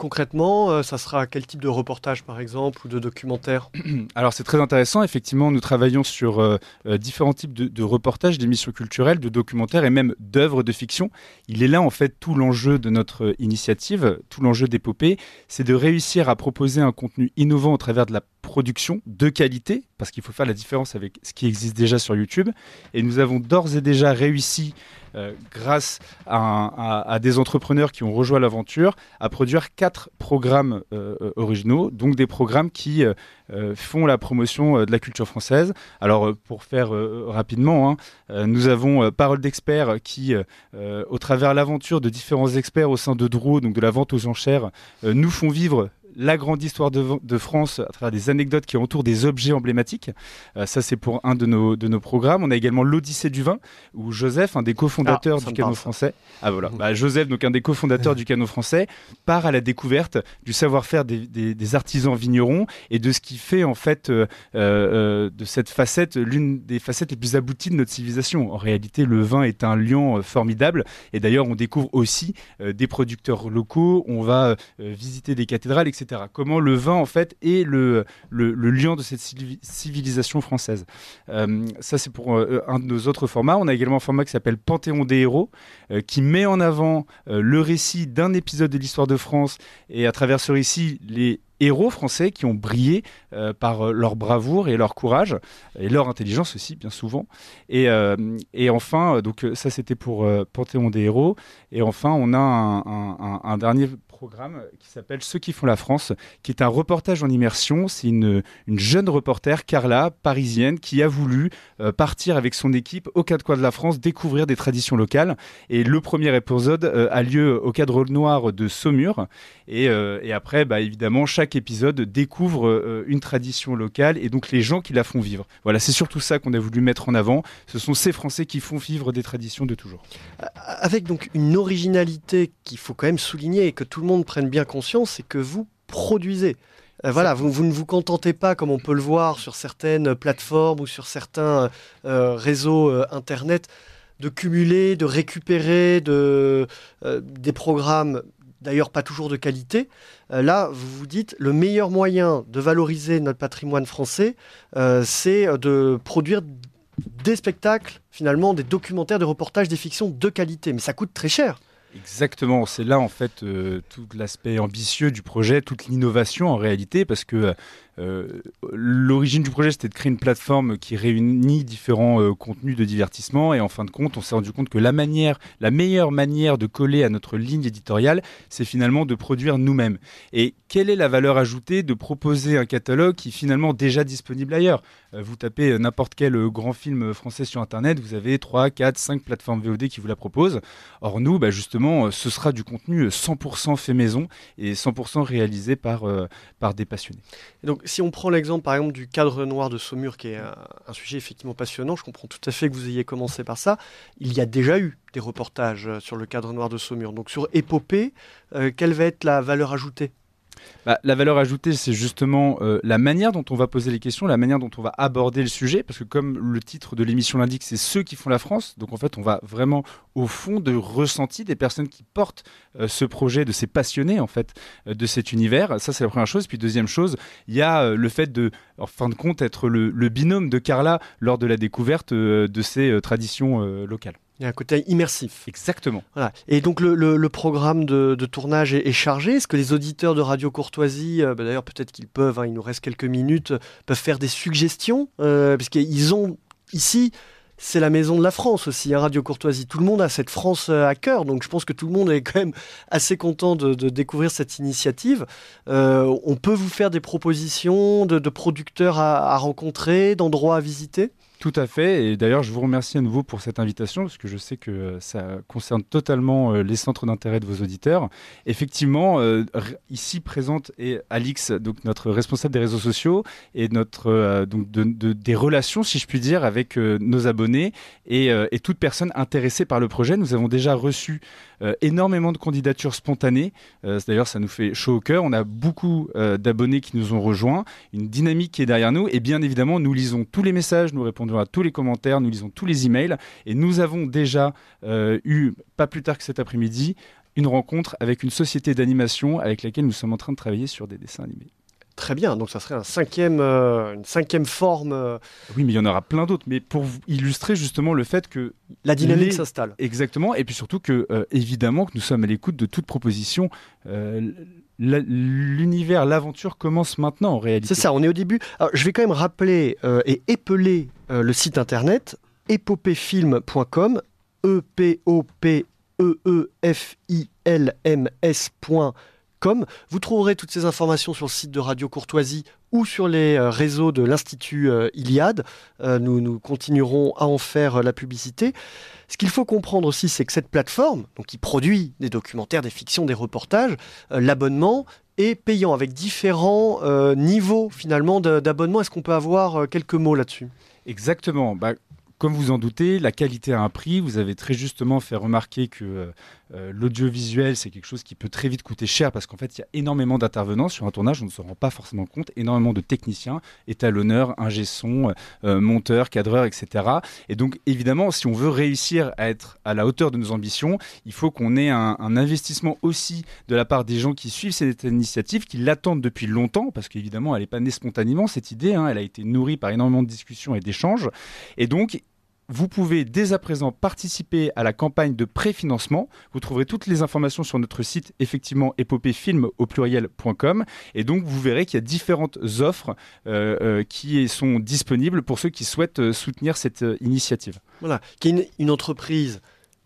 Concrètement, euh, ça sera quel type de reportage par exemple ou de documentaire Alors c'est très intéressant, effectivement nous travaillons sur euh, euh, différents types de, reportages, d'émissions culturelles, de documentaires et même d'œuvres de fiction. Il est là en fait tout l'enjeu de notre initiative, tout l'enjeu d'épopée, c'est de réussir à proposer un contenu innovant au travers de la production de qualité, parce qu'il faut faire la différence avec ce qui existe déjà sur YouTube. Et nous avons d'ores et déjà réussi euh, grâce à, des entrepreneurs qui ont rejoint l'aventure, à produire quatre programmes euh, euh, originaux, donc des programmes qui font la promotion de la culture française. Alors, pour faire rapidement, hein, nous avons Parole d'experts qui, au travers l'aventure de différents experts au sein de Draw, donc de la vente aux enchères, nous font vivre la grande histoire de, France à travers des anecdotes qui entourent des objets emblématiques. Euh, ça, c'est pour un de nos, de nos programmes. On a également l'Odyssée du vin, où Joseph, un des cofondateurs ah, du canot français, ah voilà, bah, Joseph, donc un des cofondateurs du canot français, part à la découverte du savoir-faire des, artisans vignerons et de ce qui fait en fait euh, euh, de cette facette l'une des facettes les plus abouties de notre civilisation. En réalité, le vin est un lion formidable et d'ailleurs, on découvre aussi des producteurs locaux. On va visiter des cathédrales, etc. Comment le vin, en fait, est le, le, lion de cette civilisation française. Euh, ça, c'est pour euh, un de nos autres formats. On a également un format qui s'appelle Panthéon des héros, euh, qui met en avant le récit d'un épisode de l'histoire de France et à travers ce récit, les héros français qui ont brillé par leur bravoure et leur courage et leur intelligence aussi bien souvent et, et enfin donc ça c'était pour Panthéon des héros et enfin on a un dernier qui s'appelle Ceux qui font la France, qui est un reportage en immersion. C'est une, une, jeune reporter, Carla, parisienne, qui a voulu euh, partir avec son équipe aux quatre coins de la France, découvrir des traditions locales. Et le premier épisode euh, a lieu au cadre noir de Saumur. Et, euh, et après, bah, évidemment, chaque épisode découvre euh, une tradition locale et donc les gens qui la font vivre. Voilà, c'est surtout ça qu'on a voulu mettre en avant. Ce sont ces Français qui font vivre des traditions de toujours. Avec donc une originalité qu'il faut quand même souligner et que tout le monde prenne bien conscience, c'est que vous produisez. Euh, voilà, vous, ne vous contentez pas, comme on peut le voir sur certaines plateformes ou sur certains euh, réseaux euh, Internet, de cumuler, de récupérer de, euh, des programmes, d'ailleurs pas toujours de qualité. Euh, là, vous vous dites, le meilleur moyen de valoriser notre patrimoine français, euh, c'est de produire des spectacles, finalement, des documentaires, des reportages, des fictions de qualité. Mais ça coûte très cher. Exactement, c'est là en fait euh, tout l'aspect ambitieux du projet, toute l'innovation en réalité, parce que euh, l'origine du projet c'était de créer une plateforme qui réunit différents euh, contenus de divertissement, et en fin de compte, on s'est rendu compte que la manière, la meilleure manière de coller à notre ligne éditoriale, c'est finalement de produire nous-mêmes. Et quelle est la valeur ajoutée de proposer un catalogue qui est finalement déjà disponible ailleurs? Vous tapez n'importe quel grand film français sur Internet, vous avez 3, 4, 5 plateformes VOD qui vous la proposent. Or nous, bah, justement ce sera du contenu 100% fait maison et 100% réalisé par, euh, par des passionnés. Si on prend l'exemple, par exemple, du cadre noir de Saumur, qui est un, sujet effectivement passionnant, je comprends tout à fait que vous ayez commencé par ça. Il y a déjà eu des reportages sur le cadre noir de Saumur. Donc, sur Épopée, euh, quelle va être la valeur ajoutée? Bah, la valeur ajoutée, c'est justement euh, la manière dont on va poser les questions, la manière dont on va aborder le sujet, parce que comme le titre de l'émission l'indique, c'est ceux qui font la France. Donc en fait, on va vraiment au fond de ressenti des personnes qui portent euh, ce projet, de ces passionnés en fait euh, de cet univers. Ça, c'est la première chose. Puis deuxième chose, il y a le fait de, de compte, être le, le binôme de Carla lors de la découverte de ces traditions locales. Il y a un côté immersif. Exactement. Voilà. Et donc le, le, le programme de, de, tournage est, est chargé. Est-ce que les auditeurs de Radio Courtoisie, euh, bah d'ailleurs peut-être qu'ils peuvent, hein, il nous reste quelques minutes, peuvent faire des suggestions euh, Puisqu'ils ont ici, c'est la maison de la France aussi, hein, Radio Courtoisie. Tout le monde a cette France à cœur, donc je pense que tout le monde est quand même assez content de, de découvrir cette initiative. Euh, on peut vous faire des propositions de, de producteurs à, à rencontrer, d'endroits à visiter? Tout à fait. Et d'ailleurs, je vous remercie à nouveau pour cette invitation, parce que je sais que ça concerne totalement les centres d'intérêt de vos auditeurs. Effectivement, euh, ici présente est Alix, donc notre responsable des réseaux sociaux et notre euh, donc de, de, des relations, si je puis dire, avec euh, nos abonnés et, et, toute personne intéressée par le projet. Nous avons déjà reçu énormément de candidatures spontanées. D'ailleurs, ça nous fait chaud au cœur. On a beaucoup d'abonnés qui nous ont rejoints, une dynamique qui est derrière nous. Et bien évidemment, nous lisons tous les messages, nous répondons à tous les commentaires, nous lisons tous les emails et nous avons déjà euh, eu, pas plus tard que cet après-midi, une rencontre avec une société d'animation avec laquelle nous sommes en train de travailler sur des dessins animés. Très bien, donc ça serait un cinquième, euh, une cinquième forme. Euh... Oui, mais il y en aura plein d'autres. Mais pour illustrer justement le fait que la dynamique les... s'installe. Exactement, et puis surtout que euh, évidemment que nous sommes à l'écoute de toute proposition. L'univers, l'aventure commence maintenant en réalité. C'est ça, on est au début. Alors, je vais quand même rappeler et épeler le site internet épopéfilm.com, e p o p e e f i l m s.com. Vous trouverez toutes ces informations sur le site de Radio Courtoisie ou sur les euh, réseaux de l'Institut euh, Iliade. Euh, nous, nous continuerons à en faire la publicité. Ce qu'il faut comprendre aussi, c'est que cette plateforme, donc qui produit des documentaires, des fictions, des reportages, l'abonnement est payant avec différents niveaux finalement d'abonnement. Est-ce qu'on peut avoir quelques mots là-dessus? Exactement. Bah, comme vous en doutez, la qualité a un prix. Vous avez très justement fait remarquer que l'audiovisuel, c'est quelque chose qui peut très vite coûter cher parce qu'en fait, il y a énormément d'intervenants sur un tournage, on ne se rend pas forcément compte, énormément de techniciens, étalonneurs, ingé son, euh, monteurs, cadreurs, etc. Et donc, évidemment, si on veut réussir à être à la hauteur de nos ambitions, il faut qu'on ait un, un, investissement aussi de la part des gens qui suivent cette initiative, qui l'attendent depuis longtemps, parce qu'évidemment, elle n'est pas née spontanément, cette idée, hein, elle a été nourrie par énormément de discussions et d'échanges. Et donc, vous pouvez dès à présent participer à la campagne de préfinancement. Vous trouverez toutes les informations sur notre site, effectivement, épopéfilm au pluriel.com. Et donc, vous verrez qu'il y a différentes offres euh, euh, qui sont disponibles pour ceux qui souhaitent euh, soutenir cette initiative. Voilà, qui est une, une entreprise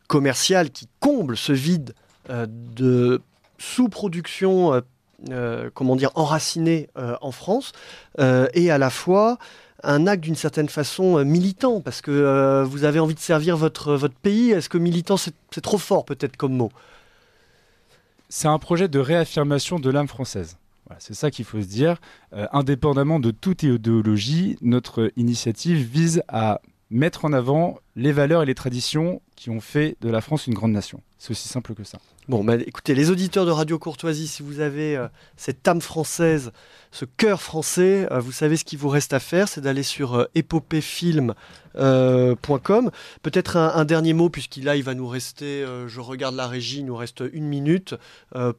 commerciale qui comble ce vide de sous-production, comment dire, enracinée en France, et à la fois un acte d'une certaine façon militant, parce que vous avez envie de servir votre, votre pays. Est-ce que militant, c'est trop fort peut-être comme mot? C'est un projet de réaffirmation de l'âme française. c'est ça qu'il faut se dire. indépendamment de toute idéologie, notre initiative vise à mettre en avant les valeurs et les traditions qui ont fait de la France une grande nation. C'est aussi simple que ça. Bon, bah, écoutez, les auditeurs de Radio Courtoisie, si vous avez euh, cette âme française, ce cœur français, euh, vous savez ce qu'il vous reste à faire, c'est d'aller sur euh, épopéfilm.com. Peut-être un, dernier mot, puisqu'il là, il va nous rester, je regarde la régie, il nous reste une minute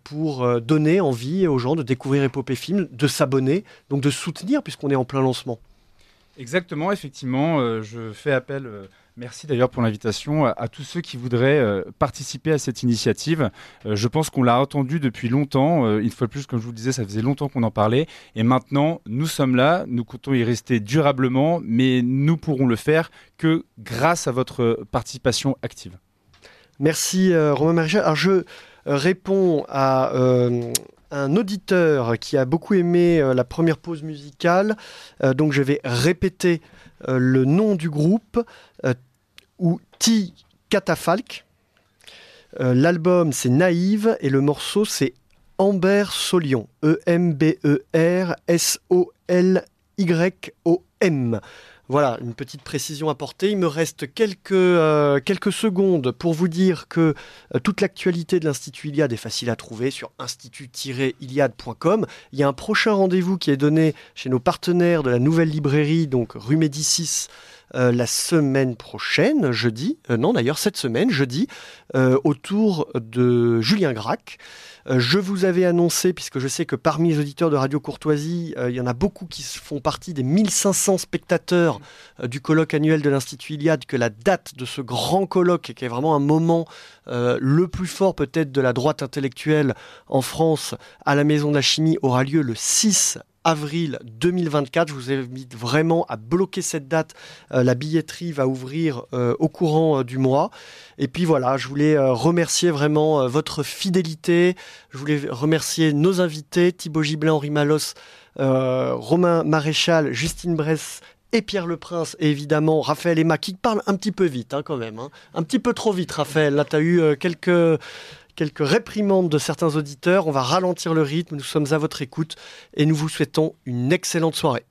pour donner envie aux gens de découvrir Épopée Film, de s'abonner, donc de soutenir, puisqu'on est en plein lancement. Exactement, effectivement, euh, je fais appel. Euh, merci d'ailleurs pour l'invitation à, tous ceux qui voudraient euh, participer à cette initiative. je pense qu'on l'a entendu depuis longtemps. une fois de plus, comme je vous le disais, ça faisait longtemps qu'on en parlait. Et maintenant, nous sommes là. Nous comptons y rester durablement, mais nous pourrons le faire que grâce à votre participation active. Merci Romain Maréchal. Alors je réponds à un auditeur qui a beaucoup aimé euh, la première pause musicale. Euh, donc je vais répéter euh, le nom du groupe, ou T Catafalque. L'album c'est Naïve et le morceau c'est Amber Solion. E-M-B-E-R-S-O-L-Y-O-M. Voilà, une petite précision apportée. Il me reste quelques, euh, quelques secondes pour vous dire que euh, toute l'actualité de l'Institut Iliade est facile à trouver sur institut-iliade.com. Il y a un prochain rendez-vous qui est donné chez nos partenaires de la nouvelle librairie, donc rue Médicis, euh, la semaine prochaine, jeudi, non d'ailleurs cette semaine, jeudi, autour de Julien Gracq. Euh, je vous avais annoncé, puisque je sais que parmi les auditeurs de Radio Courtoisie, euh, il y en a beaucoup qui font partie des 1500 spectateurs euh, du colloque annuel de l'Institut Iliade, que la date de ce grand colloque, qui est vraiment un moment le plus fort peut-être de la droite intellectuelle en France, à la Maison de la Chimie, aura lieu le 6 avril 2024. Je vous invite vraiment à bloquer cette date. Euh, la billetterie va ouvrir euh, au courant euh, du mois. Et puis voilà, je voulais remercier vraiment votre fidélité. Je voulais remercier nos invités, Thibaut Gibelin, Henri Malos, Romain Maréchal, Justine Bress et Pierre Le Prince, et évidemment Raphaël Emma, qui parle un petit peu vite hein, quand même. Hein. Un petit peu trop vite, Raphaël. Là, tu as eu quelques quelques réprimandes de certains auditeurs. On va ralentir le rythme. Nous sommes à votre écoute et nous vous souhaitons une excellente soirée.